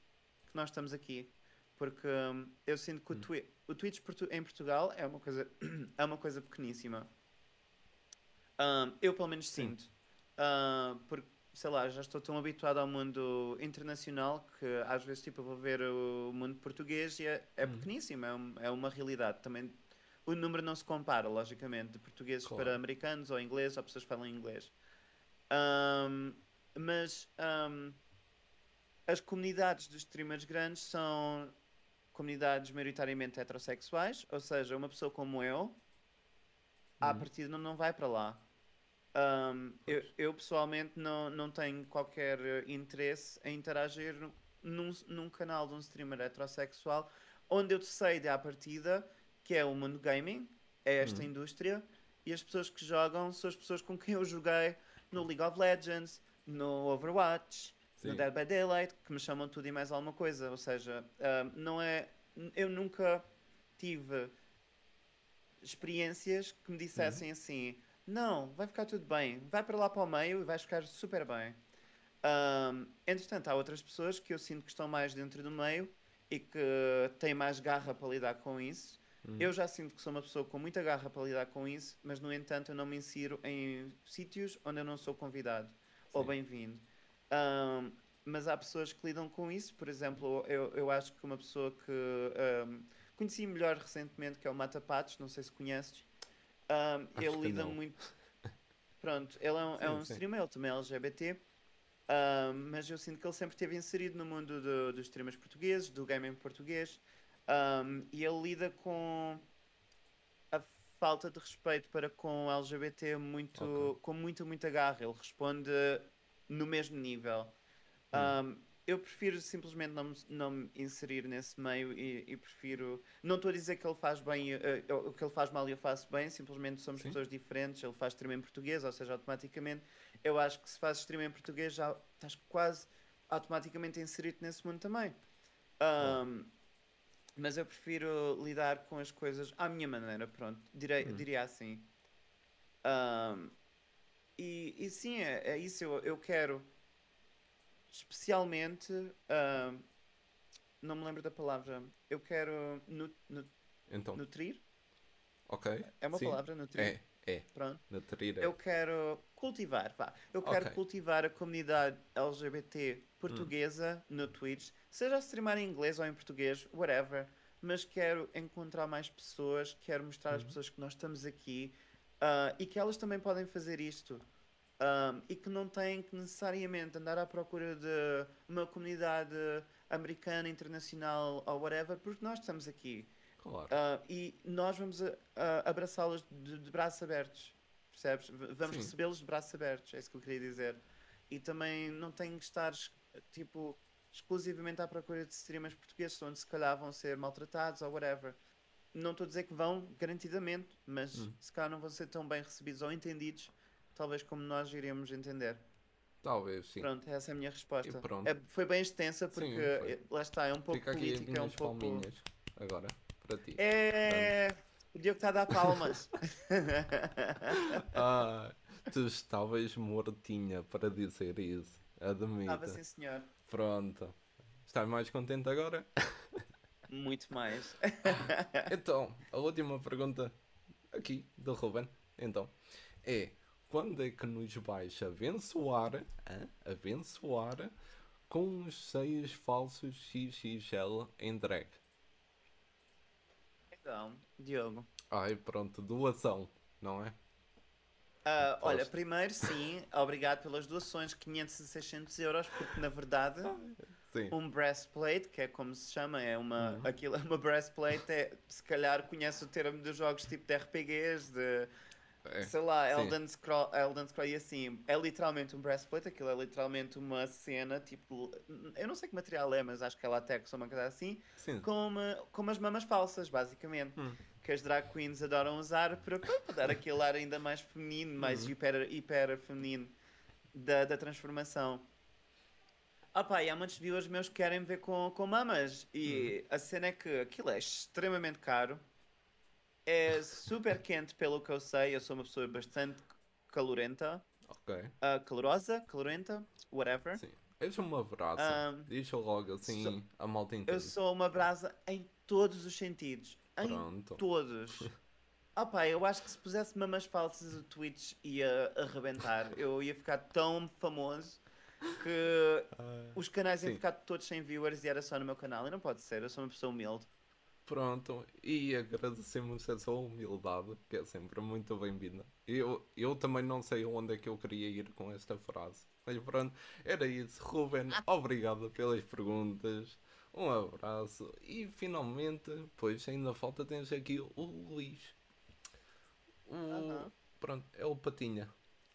que nós estamos aqui. Porque um, eu sinto que o, twi o Twitch em Portugal é uma coisa, é uma coisa pequeníssima. Um, eu pelo menos Sim. sinto. Uh, porque, sei lá, já estou tão habituado ao mundo internacional que às vezes tipo, eu vou ver o mundo português e é, é uhum. pequeníssimo, é, um, é, uma realidade. Também o número não se compara, logicamente, de portugueses claro. para americanos ou ingleses ou pessoas que falam inglês. Um, mas um, as comunidades dos streamers grandes são comunidades maioritariamente heterossexuais, ou seja, uma pessoa como eu, uhum. à partida não, não vai para lá. Um, eu, eu, pessoalmente não, não tenho qualquer interesse em interagir num, num canal de um streamer heterossexual onde eu sei de à partida que é o mundo gaming, é esta hum. indústria, e as pessoas que jogam são as pessoas com quem eu joguei no League of Legends, no Overwatch, Sim. no Dead by Daylight, que me chamam tudo e mais alguma coisa. Ou seja, não é. Eu nunca tive experiências que me dissessem uhum. assim não, vai ficar tudo bem. Vai para lá para o meio e vais ficar super bem. Um, entretanto, há outras pessoas que eu sinto que estão mais dentro do meio e que têm mais garra para lidar com isso. Uhum. Eu já sinto que sou uma pessoa com muita garra para lidar com isso, mas no entanto eu não me insiro em sítios onde eu não sou convidado Sim. ou bem-vindo. Um, mas há pessoas que lidam com isso, por exemplo, eu, eu acho que uma pessoa que um, conheci melhor recentemente, que é o Mata Patos, não sei se conheces, um, ele lida não. muito. Pronto, ele é um, é sim, é um streamer, ele também é LGBT, um, mas eu sinto que ele sempre esteve inserido no mundo do, dos streamers portugueses, do gaming português, um, e ele lida com a falta de respeito para com o LGBT muito, okay. com muita, muita garra. Ele responde no mesmo nível. Um, eu prefiro simplesmente não, me- não me inserir nesse meio e, e prefiro. Não estou a dizer que ele faz bem, eh, eu- o que ele faz mal e eu faço bem, simplesmente somos Sim. pessoas diferentes. Ele faz stream em português, ou seja, automaticamente. Eu acho que se faz stream em português já estás quase automaticamente inserido nesse mundo também. Um, mas eu prefiro lidar com as coisas à minha maneira, pronto. Direi, Hum. Diria assim. Um, e, e sim, é, é isso. Eu, eu quero especialmente. um, não me lembro da palavra. Eu quero nu- nu- Então, nutrir. ok. É uma sim. palavra, nutrir. É, é. Pronto. Nutrir é. Eu quero cultivar, vá. Eu quero Ok. cultivar a comunidade LGBT portuguesa no Twitch, seja a streamar em inglês ou em português, whatever. Mas quero encontrar mais pessoas, quero mostrar às pessoas que nós estamos aqui ah, e que elas também podem fazer isto. Um, e que não têm que necessariamente andar à procura de uma comunidade americana, internacional ou whatever, porque nós estamos aqui. Claro. Ah, e nós vamos abraçá-los de, de braços abertos, percebes? Vamos recebê-los de braços abertos, é isso que eu queria dizer. E também não tem que estar, es- tipo, exclusivamente à procura de streamers portugueses, onde se calhar vão ser maltratados ou whatever. Não estou a dizer que vão, garantidamente, mas Hum. se calhar não vão ser tão bem recebidos ou entendidos, talvez como nós iremos entender. Talvez, sim. Pronto, essa é a minha resposta. É- foi bem extensa Sim, porque, foi. eh, lá está, é um pouco Fica política, é um pouco... palminhas. Agora, para ti. É. O Diogo está a dar palmas. Ah, tu estavas mortinha para dizer isso. Admita. Estava sim, senhor. Pronto. Estás mais contente agora? Muito mais. Então, a última pergunta aqui do Ruben, então, é quando é que nos vais abençoar, hã? abençoar com os seios falsos XXL em drag? Então, Diogo. Ai, pronto, doação, não é? Ah, olha, primeiro sim, obrigado pelas doações, 500 e 600 euros, porque na verdade Sim. um breastplate, que é como se chama, é uma, Uhum. aquilo, uma breastplate, é, se calhar conhece o termo dos jogos tipo de RPGs, de É. sei lá, sim. Elden Scroll, Elden Scroll e assim, é literalmente um breastplate, aquilo é literalmente uma cena, tipo, eu não sei que material é, mas acho que é latex ou uma coisa assim, Sim. com, uma, com umas mamas falsas, basicamente. Hum. Que as drag queens adoram usar para, para dar aquele ar ainda mais feminino, mais Uhum. hiper, hiper feminino da, da transformação. Ah pá, e há muitos viewers meus que querem ver com, com mamas. E a cena é que aquilo é extremamente caro. É super quente, pelo que eu sei. Eu sou uma pessoa bastante calorenta. Ok. ah, calorosa, calorenta, whatever. Sim. És uma brasa. Ahm, Deixa logo assim sou- a malta Eu entende. sou uma brasa em todos os sentidos. Em Pronto. todos. Ah pá, eu acho que se pusesse mamas falsas o Twitch ia arrebentar. Eu ia ficar tão famoso que Ah, os canais iam ficar todos sem viewers e era só no meu canal. E não pode ser, eu sou uma pessoa humilde. Pronto, e agradecemos a sua humildade, que é sempre muito bem-vinda. Eu, eu também não sei onde é que eu queria ir com esta frase. Mas pronto, era isso. Ruben, obrigado pelas perguntas. Um abraço. E finalmente, pois ainda falta, tens aqui o Luís. O, Aham. Pronto, é o Patinha.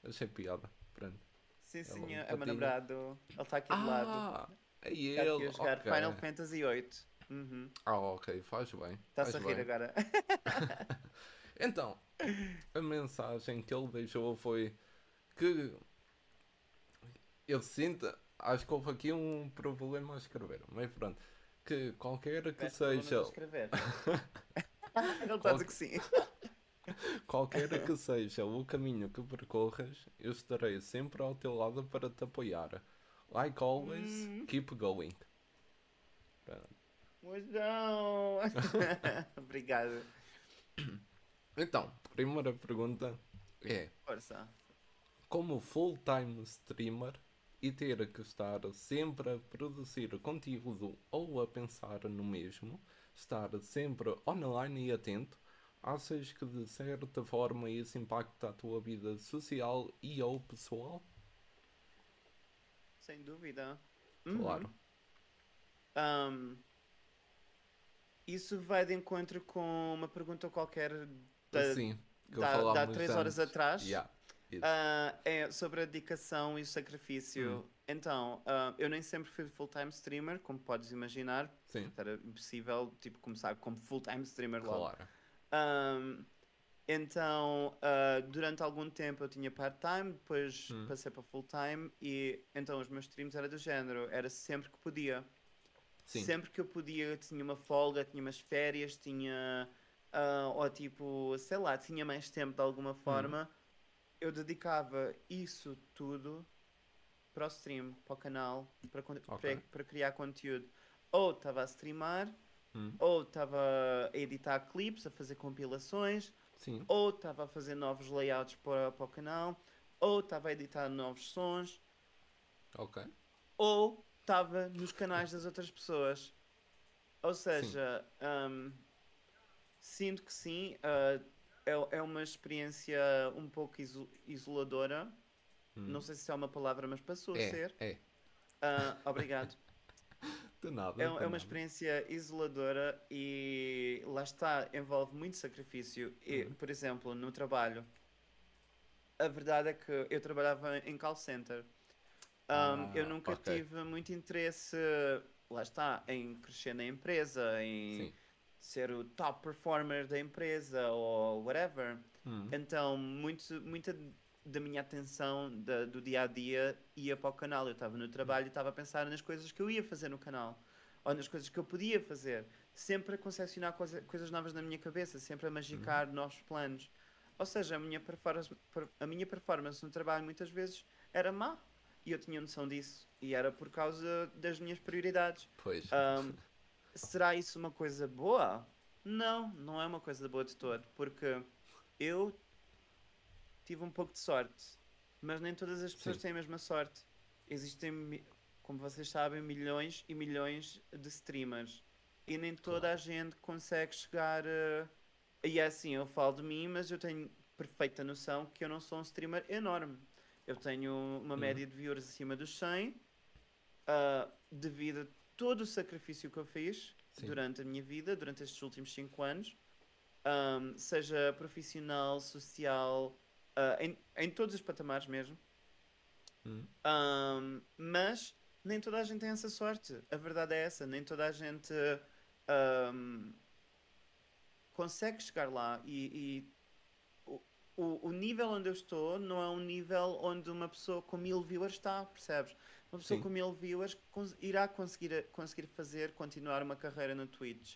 Achei piada. Pronto. Sim, um senhor, é meu namorado. Ele está aqui do lado. Ah, é Está aqui ele. a jogar ok. Final Fantasy VIII. Uhum. Ah, ok, faz bem. Está-se a faz rir bem. agora. Então, a mensagem que ele deixou foi que eu sinto, acho que houve aqui um problema a escrever, mas pronto, que qualquer que problemas seja, a escrever. Ele está a dizer que sim. qualquer que seja o caminho que percorras, eu estarei sempre ao teu lado para te apoiar. Like always, Hum. keep going. Não. Obrigado. Então, primeira pergunta é Força. como full-time streamer e ter que estar sempre a produzir conteúdo ou a pensar no mesmo, estar sempre online e atento, achas que de certa forma isso impacta a tua vida social e ou pessoal? Sem dúvida. Uhum. Claro. Um, isso vai de encontro com uma pergunta qualquer da, Sim, que da, da três horas atrás. Yeah, Ah, é sobre a dedicação e o sacrifício Então, uh, eu nem sempre fui full-time streamer, como podes imaginar. Sim. Era impossível, tipo, começar como full-time streamer logo. Claro. Um, então, uh, durante algum tempo eu tinha part-time, depois Hum. passei para full-time e então os meus streams eram do género, era sempre que podia. Sim. Sempre que eu podia, tinha uma folga, tinha umas férias, tinha. ou tipo, sei lá, tinha mais tempo de Hum. alguma forma, eu dedicava isso tudo para o stream, para o canal, para, con- Ok. para, para criar conteúdo. Ou estava a streamar, Hum. ou estava a editar clipes, a fazer compilações, Sim. ou estava a fazer novos layouts para, para o canal, ou estava a editar novos sons, Ok. ou estava nos canais das outras pessoas. Ou seja, hum, sinto que sim, ah, é, é uma experiência um pouco iso- isoladora. Hum. Não sei se é uma palavra, mas passou a É, ser. é. Ah, obrigado. De nada. É, é uma nada. experiência isoladora e lá está, envolve muito sacrifício. E, Uhum. por exemplo, no trabalho, a verdade é que eu trabalhava em call center. Um, eu Ah, nunca ok. tive muito interesse, lá está, em crescer na empresa, em Sim. Ser o top performer da empresa ou whatever. Hum. Então, muito, muita da minha atenção da- do dia a dia ia para o canal. Eu estava no trabalho e estava a pensar nas coisas que eu ia fazer no canal ou nas coisas que eu podia fazer. Sempre a concepcionar coisa- coisas novas na minha cabeça, sempre a magicar novos planos. Ou seja, a minha, performance, per- a minha performance no trabalho muitas vezes era má e eu tinha noção disso. E era por causa das minhas prioridades. Pois. Ahm, será isso uma coisa boa? Não, não é uma coisa boa de todo, porque eu tive um pouco de sorte, mas nem todas as pessoas Sim. têm a mesma sorte. Existem, como vocês sabem, milhões e milhões de streamers e nem toda a gente consegue chegar. a- E é assim, eu falo de mim, mas eu tenho perfeita noção que eu não sou um streamer enorme. Eu tenho uma Uhum. média de viewers acima dos 100, ah, devido a todo o sacrifício que eu fiz Sim. durante a minha vida, durante estes últimos 5 anos, ahm, seja profissional, social, ah, em, em todos os patamares mesmo. Hum. Ahm, mas nem toda a gente tem essa sorte. A verdade é essa, nem toda a gente ahm, consegue chegar lá e, e o, o, o nível onde eu estou não é um nível onde uma pessoa com mil viewers está, percebes? Uma pessoa Sim. com mil viewers irá conseguir, conseguir fazer, continuar uma carreira no Twitch.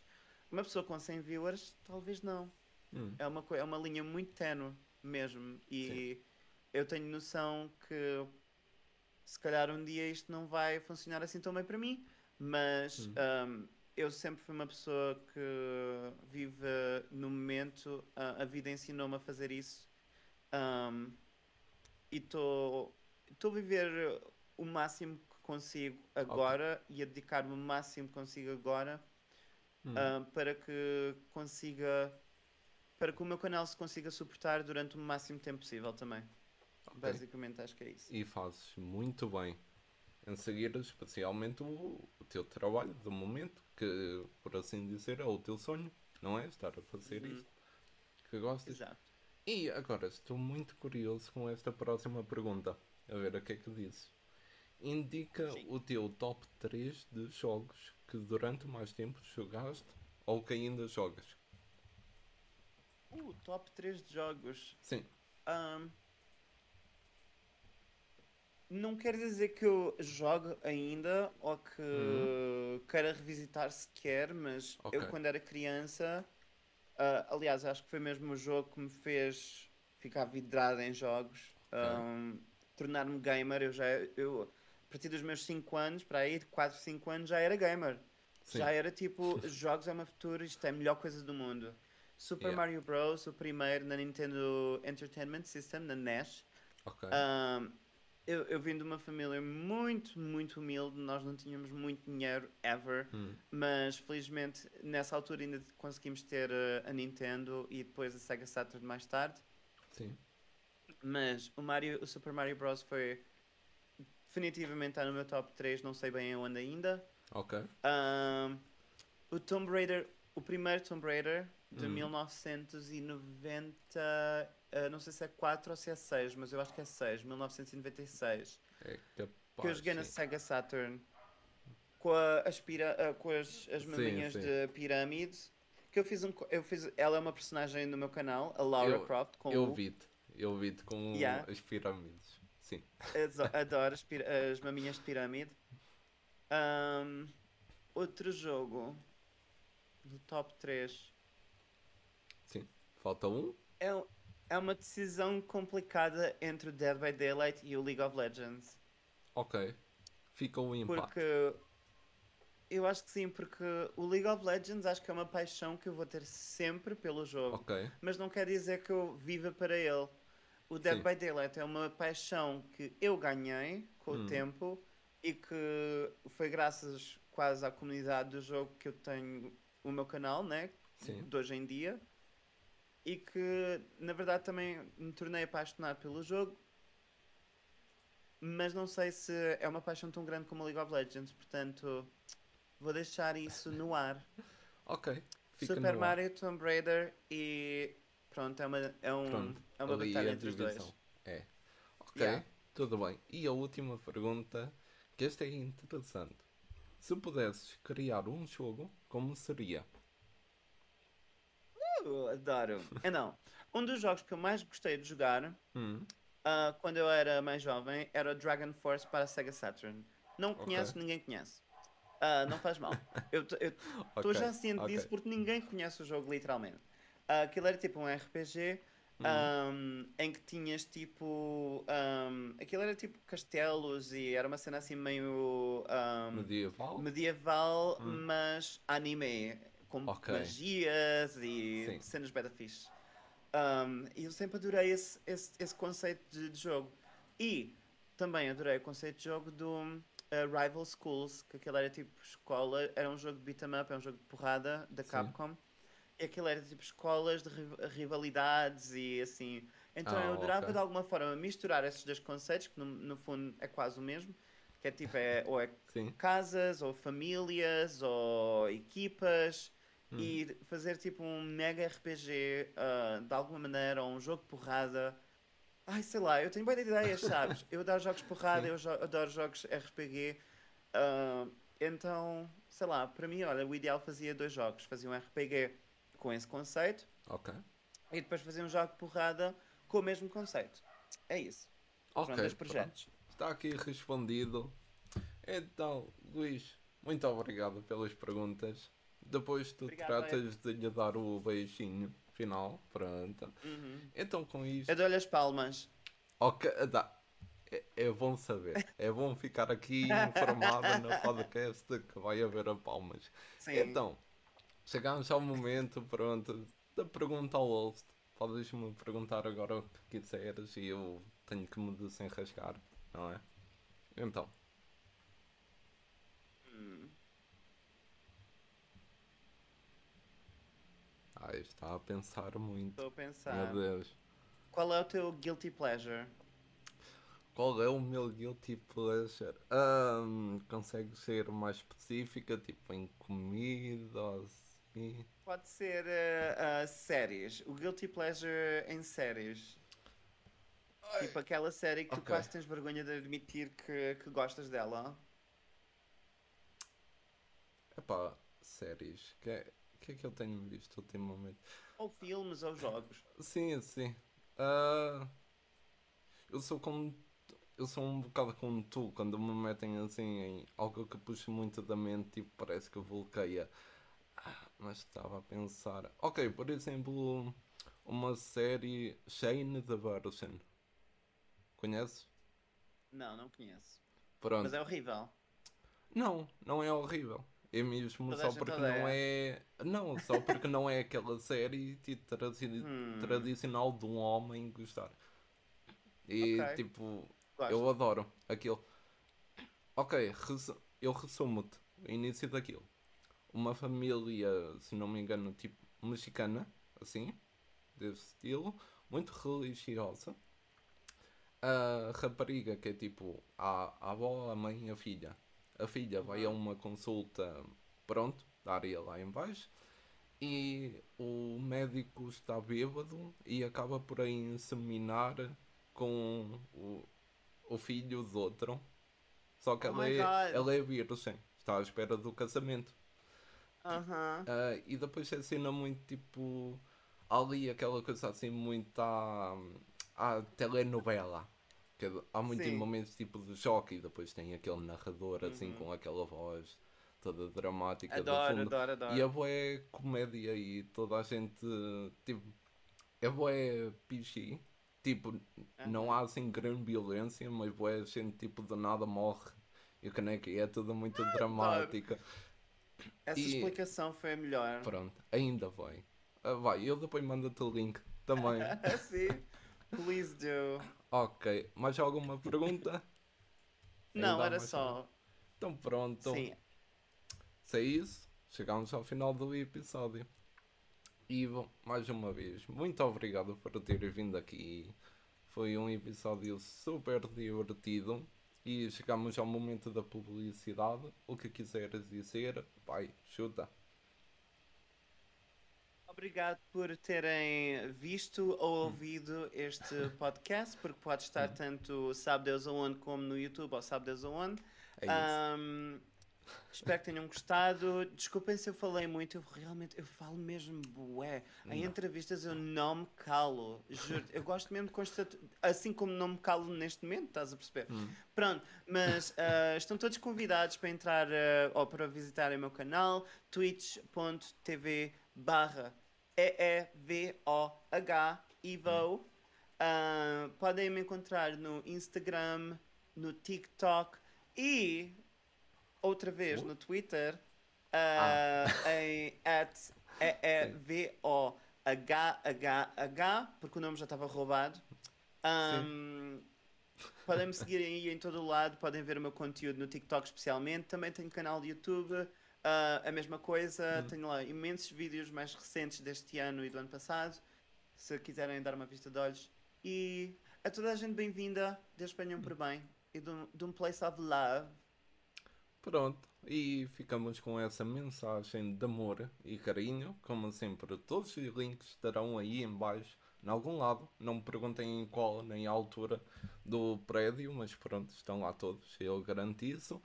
Uma pessoa com 100 viewers, talvez não. Hum. É uma, é uma linha muito ténue mesmo. E eu tenho noção que se calhar um dia isto não vai funcionar assim tão bem para mim. Mas Hum. um, eu sempre fui uma pessoa que vive no momento. A, a vida ensinou-me a fazer isso. Um, e estou a viver o máximo que consigo agora e a dedicar-me o máximo que consigo agora Hum. ah, para que consiga para que o meu canal se consiga suportar durante o máximo tempo possível também. Ok. Basicamente acho que é isso. E fazes muito bem em seguir especialmente o, o teu trabalho do momento, que por assim dizer é o teu sonho, não é? Estar a fazer Uhum. isto que gostas. Exato. E agora estou muito curioso com esta próxima pergunta. A ver o que é que dizes. Indica Sim. o teu top 3 de jogos que durante mais tempo jogaste ou que ainda jogas. Uh, top 3 de jogos. Sim. Ahm, não quer dizer que eu jogue ainda ou que queira revisitar sequer, mas Ok. eu quando era criança, ah, aliás, acho que foi mesmo o jogo que me fez ficar vidrado em jogos, ahm, tornar-me gamer. Eu já, eu, a partir dos meus 5 anos, para aí, de 4, 5 anos, já era gamer. Sim. Já era tipo, jogos é uma futuro, isto é a melhor coisa do mundo. Super Yeah. Mario Bros, o primeiro na Nintendo Entertainment System, na NES. Ahm, eu, eu vim de uma família muito, muito humilde, nós não tínhamos muito dinheiro, ever, Hum. mas felizmente nessa altura ainda conseguimos ter eh, a Nintendo e depois a Sega Saturn mais tarde. Sim. Mas o, Mario, o Super Mario Bros foi definitivamente está no meu top 3, não sei bem onde ainda. Ok. Ahm, o Tomb Raider, o primeiro Tomb Raider de Hum. 1990, ah, não sei se é 4 ou se é 6, mas eu acho que é 6, 1996. É que eu joguei sim. na Sega Saturn com, a, as, pira, com as, as maminhas de pirâmide. Que eu fiz um. Eu fiz, ela é uma personagem no meu canal, a Laura eu, Croft. Com eu vi-te. Eu vi-te com yeah. as pirâmides. Sim. Adoro as, as maminhas de pirâmide. Um, outro jogo do top 3. Sim. Falta um? É, é uma decisão complicada entre o Dead by Daylight e o League of Legends. Ok. Fica um empate. Porque eu acho que sim, porque o League of Legends acho que é uma paixão que eu vou ter sempre pelo jogo. Mas não quer dizer que eu viva para ele. O Dead sim. by Daylight é uma paixão que eu ganhei com hum. o tempo e que foi graças quase à comunidade do jogo que eu tenho o meu canal, né? Sim. De hoje em dia. E que na verdade também me tornei apaixonado pelo jogo. Mas não sei se é uma paixão tão grande como o League of Legends, portanto Vou deixar isso no ar. ok. Fica Super Mario, Tomb Raider e pronto, é uma, é um, pronto, é uma batalha entre os dois. É. Ok, yeah. tudo bem. E a última pergunta, que esta é interessante. Se pudesses criar um jogo, como seria? Uh, adoro. Então, um dos jogos que eu mais gostei de jogar hum. uh, quando eu era mais jovem era o Dragon Force para a Sega Saturn. Não conheço, okay. ninguém conhece. Uh, não faz mal. Eu estou okay, já ciente okay. disso porque ninguém conhece o jogo literalmente. Uh, aquilo era tipo um RPG um, uhum. em que tinhas tipo. Um, aquilo era tipo castelos e era uma cena assim meio. Um, medieval? Medieval, hum. mas anime. Com okay. magias e Sim. cenas beta fixe. e eu sempre adorei esse, esse, esse conceito de, de, jogo. E também adorei o conceito de jogo do uh, Rival Schools, que aquilo era tipo escola, era um jogo de beat'em up, é um jogo de porrada da Capcom. Sim. Aquilo era tipo escolas de rivalidades e assim. Então ah, eu adorava okay. de alguma forma misturar esses dois conceitos, que no, no fundo é quase o mesmo. Que é tipo, é, ou é Sim. casas, ou famílias, ou equipas. Hum. E fazer tipo um mega RPG uh, ah, de alguma maneira, ou um jogo de porrada Ai, sei lá, eu tenho boas ideias, sabes? Eu adoro jogos porrada, eu jo adoro jogos RPG. Uh, ah, então, sei lá, para mim, olha, o ideal fazia dois jogos. Fazia um RPG com esse conceito. Ok. E depois fazia um jogo de porrada com o mesmo conceito. É isso. Ok. Pronto, projetos. Pronto. Está aqui respondido. Então, Luís, muito obrigado pelas perguntas. Depois tu Obrigado, tratas de lhe dar o beijinho final, pronto. Uhum. Então com isto. Eu dou-lhe as palmas. Ok, dá. É, é, bom saber. É bom ficar aqui informado no podcast que vai haver a palmas. Sim. Então, chegamos ao momento, pronto, da pergunta ao host. Podes-me perguntar agora o que quiseres e eu tenho que me desenrascar, não é? Então. Ah, está a pensar muito. Estou a pensar. Meu Deus. Qual é o teu guilty pleasure? Qual é o meu guilty pleasure? Um, consegue ser mais específica, tipo em comida ou assim? Pode ser uh, uh, séries. O guilty pleasure em séries. Ai. Tipo aquela série que okay. tu quase tens vergonha de admitir que, que gostas dela. Epá, séries. Que é o que é que eu tenho visto ultimamente? Ou filmes ou jogos. Sim, sim. Uh, eu sou como. Eu sou um bocado como tu, quando me metem assim em algo que puxa muito da mente, tipo, parece que bloqueia. Mas estava a pensar. Ok, por exemplo, uma série Shane the Virgin. Conheces? Não, não conheço. Pronto. Mas é horrível. Não, não é horrível. É mesmo Toda só porque não é. Não, só porque não é aquela série tipo, tradi hum. tradicional de um homem gostar. E okay. tipo, Gosto. eu adoro aquilo. Ok, res eu resumo-te o início daquilo. Uma família, se não me engano, tipo mexicana, assim, desse estilo, muito religiosa. A rapariga, que é tipo a, a avó, a mãe e a filha a filha vai a uma consulta, pronto, da área lá em baixo, e o médico está bêbado e acaba por inseminar com o, o filho do outro. Só que Oh ela, é, ela é virgem. Está à espera do casamento. Ah, e depois é cena muito tipo. Ali aquela coisa assim muito à, à telenovela. Que é- há muitos Sim. momentos tipo de choque e depois tem aquele narrador assim Uhum. com aquela voz toda dramática do Adoro, fundo. adoro, adoro. E é boé comédia e toda a gente tipo. É boé PG. Tipo, não há assim grande violência, mas boé gente tipo de nada morre. E o caneca e é tudo muito dramática. Essa e- explicação foi a melhor. Pronto, ainda vai. Ah, vai, eu depois mando-te o link também. Sim. Please do. ok, mais alguma pergunta? Não, era só. Então pronto. Sim. Se é isso, chegamos ao final do episódio. E bom, mais uma vez, muito obrigado por ter vindo aqui. Foi um episódio super divertido. E chegamos ao momento da publicidade. O que quiseres dizer, vai, chuta. Obrigado por terem visto ou ouvido este podcast, porque pode estar tanto Sabe Deus aonde como no YouTube ou Sabe Deus aonde. É isso. Ahm, espero que tenham gostado. Desculpem se eu falei muito, eu realmente eu falo mesmo bué. Em Não. entrevistas eu não me calo, juro. Eu gosto mesmo de constatar, assim como não me calo neste momento, estás a perceber? Hum. Pronto, mas ah, estão todos convidados para entrar ah, ou para visitarem o meu canal twitch.tv barra E-E-V-O-H Evo. Ah, podem me encontrar no Instagram, no TikTok e outra vez no Twitter ah, em at E-E-V-O-H-H-H porque o nome já estava roubado. Ahm, podem me seguir aí em todo o lado, podem ver o meu conteúdo no TikTok especialmente. Também tenho canal de YouTube, ah, a mesma coisa. Tenho lá imensos vídeos mais recentes deste ano e do ano passado. Se quiserem dar uma vista de olhos. E a toda a gente bem-vinda, Deus venham por bem. E um, de um place of love. Pronto, e ficamos com essa mensagem de amor e carinho. Como sempre, todos os links estarão aí em baixo, em algum lado. Não me perguntem em qual nem a altura do prédio, mas pronto, estão lá todos, eu garanto isso.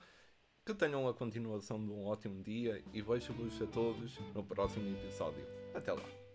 Que tenham a continuação de um ótimo dia e vejo-vos a todos no próximo episódio. Até lá.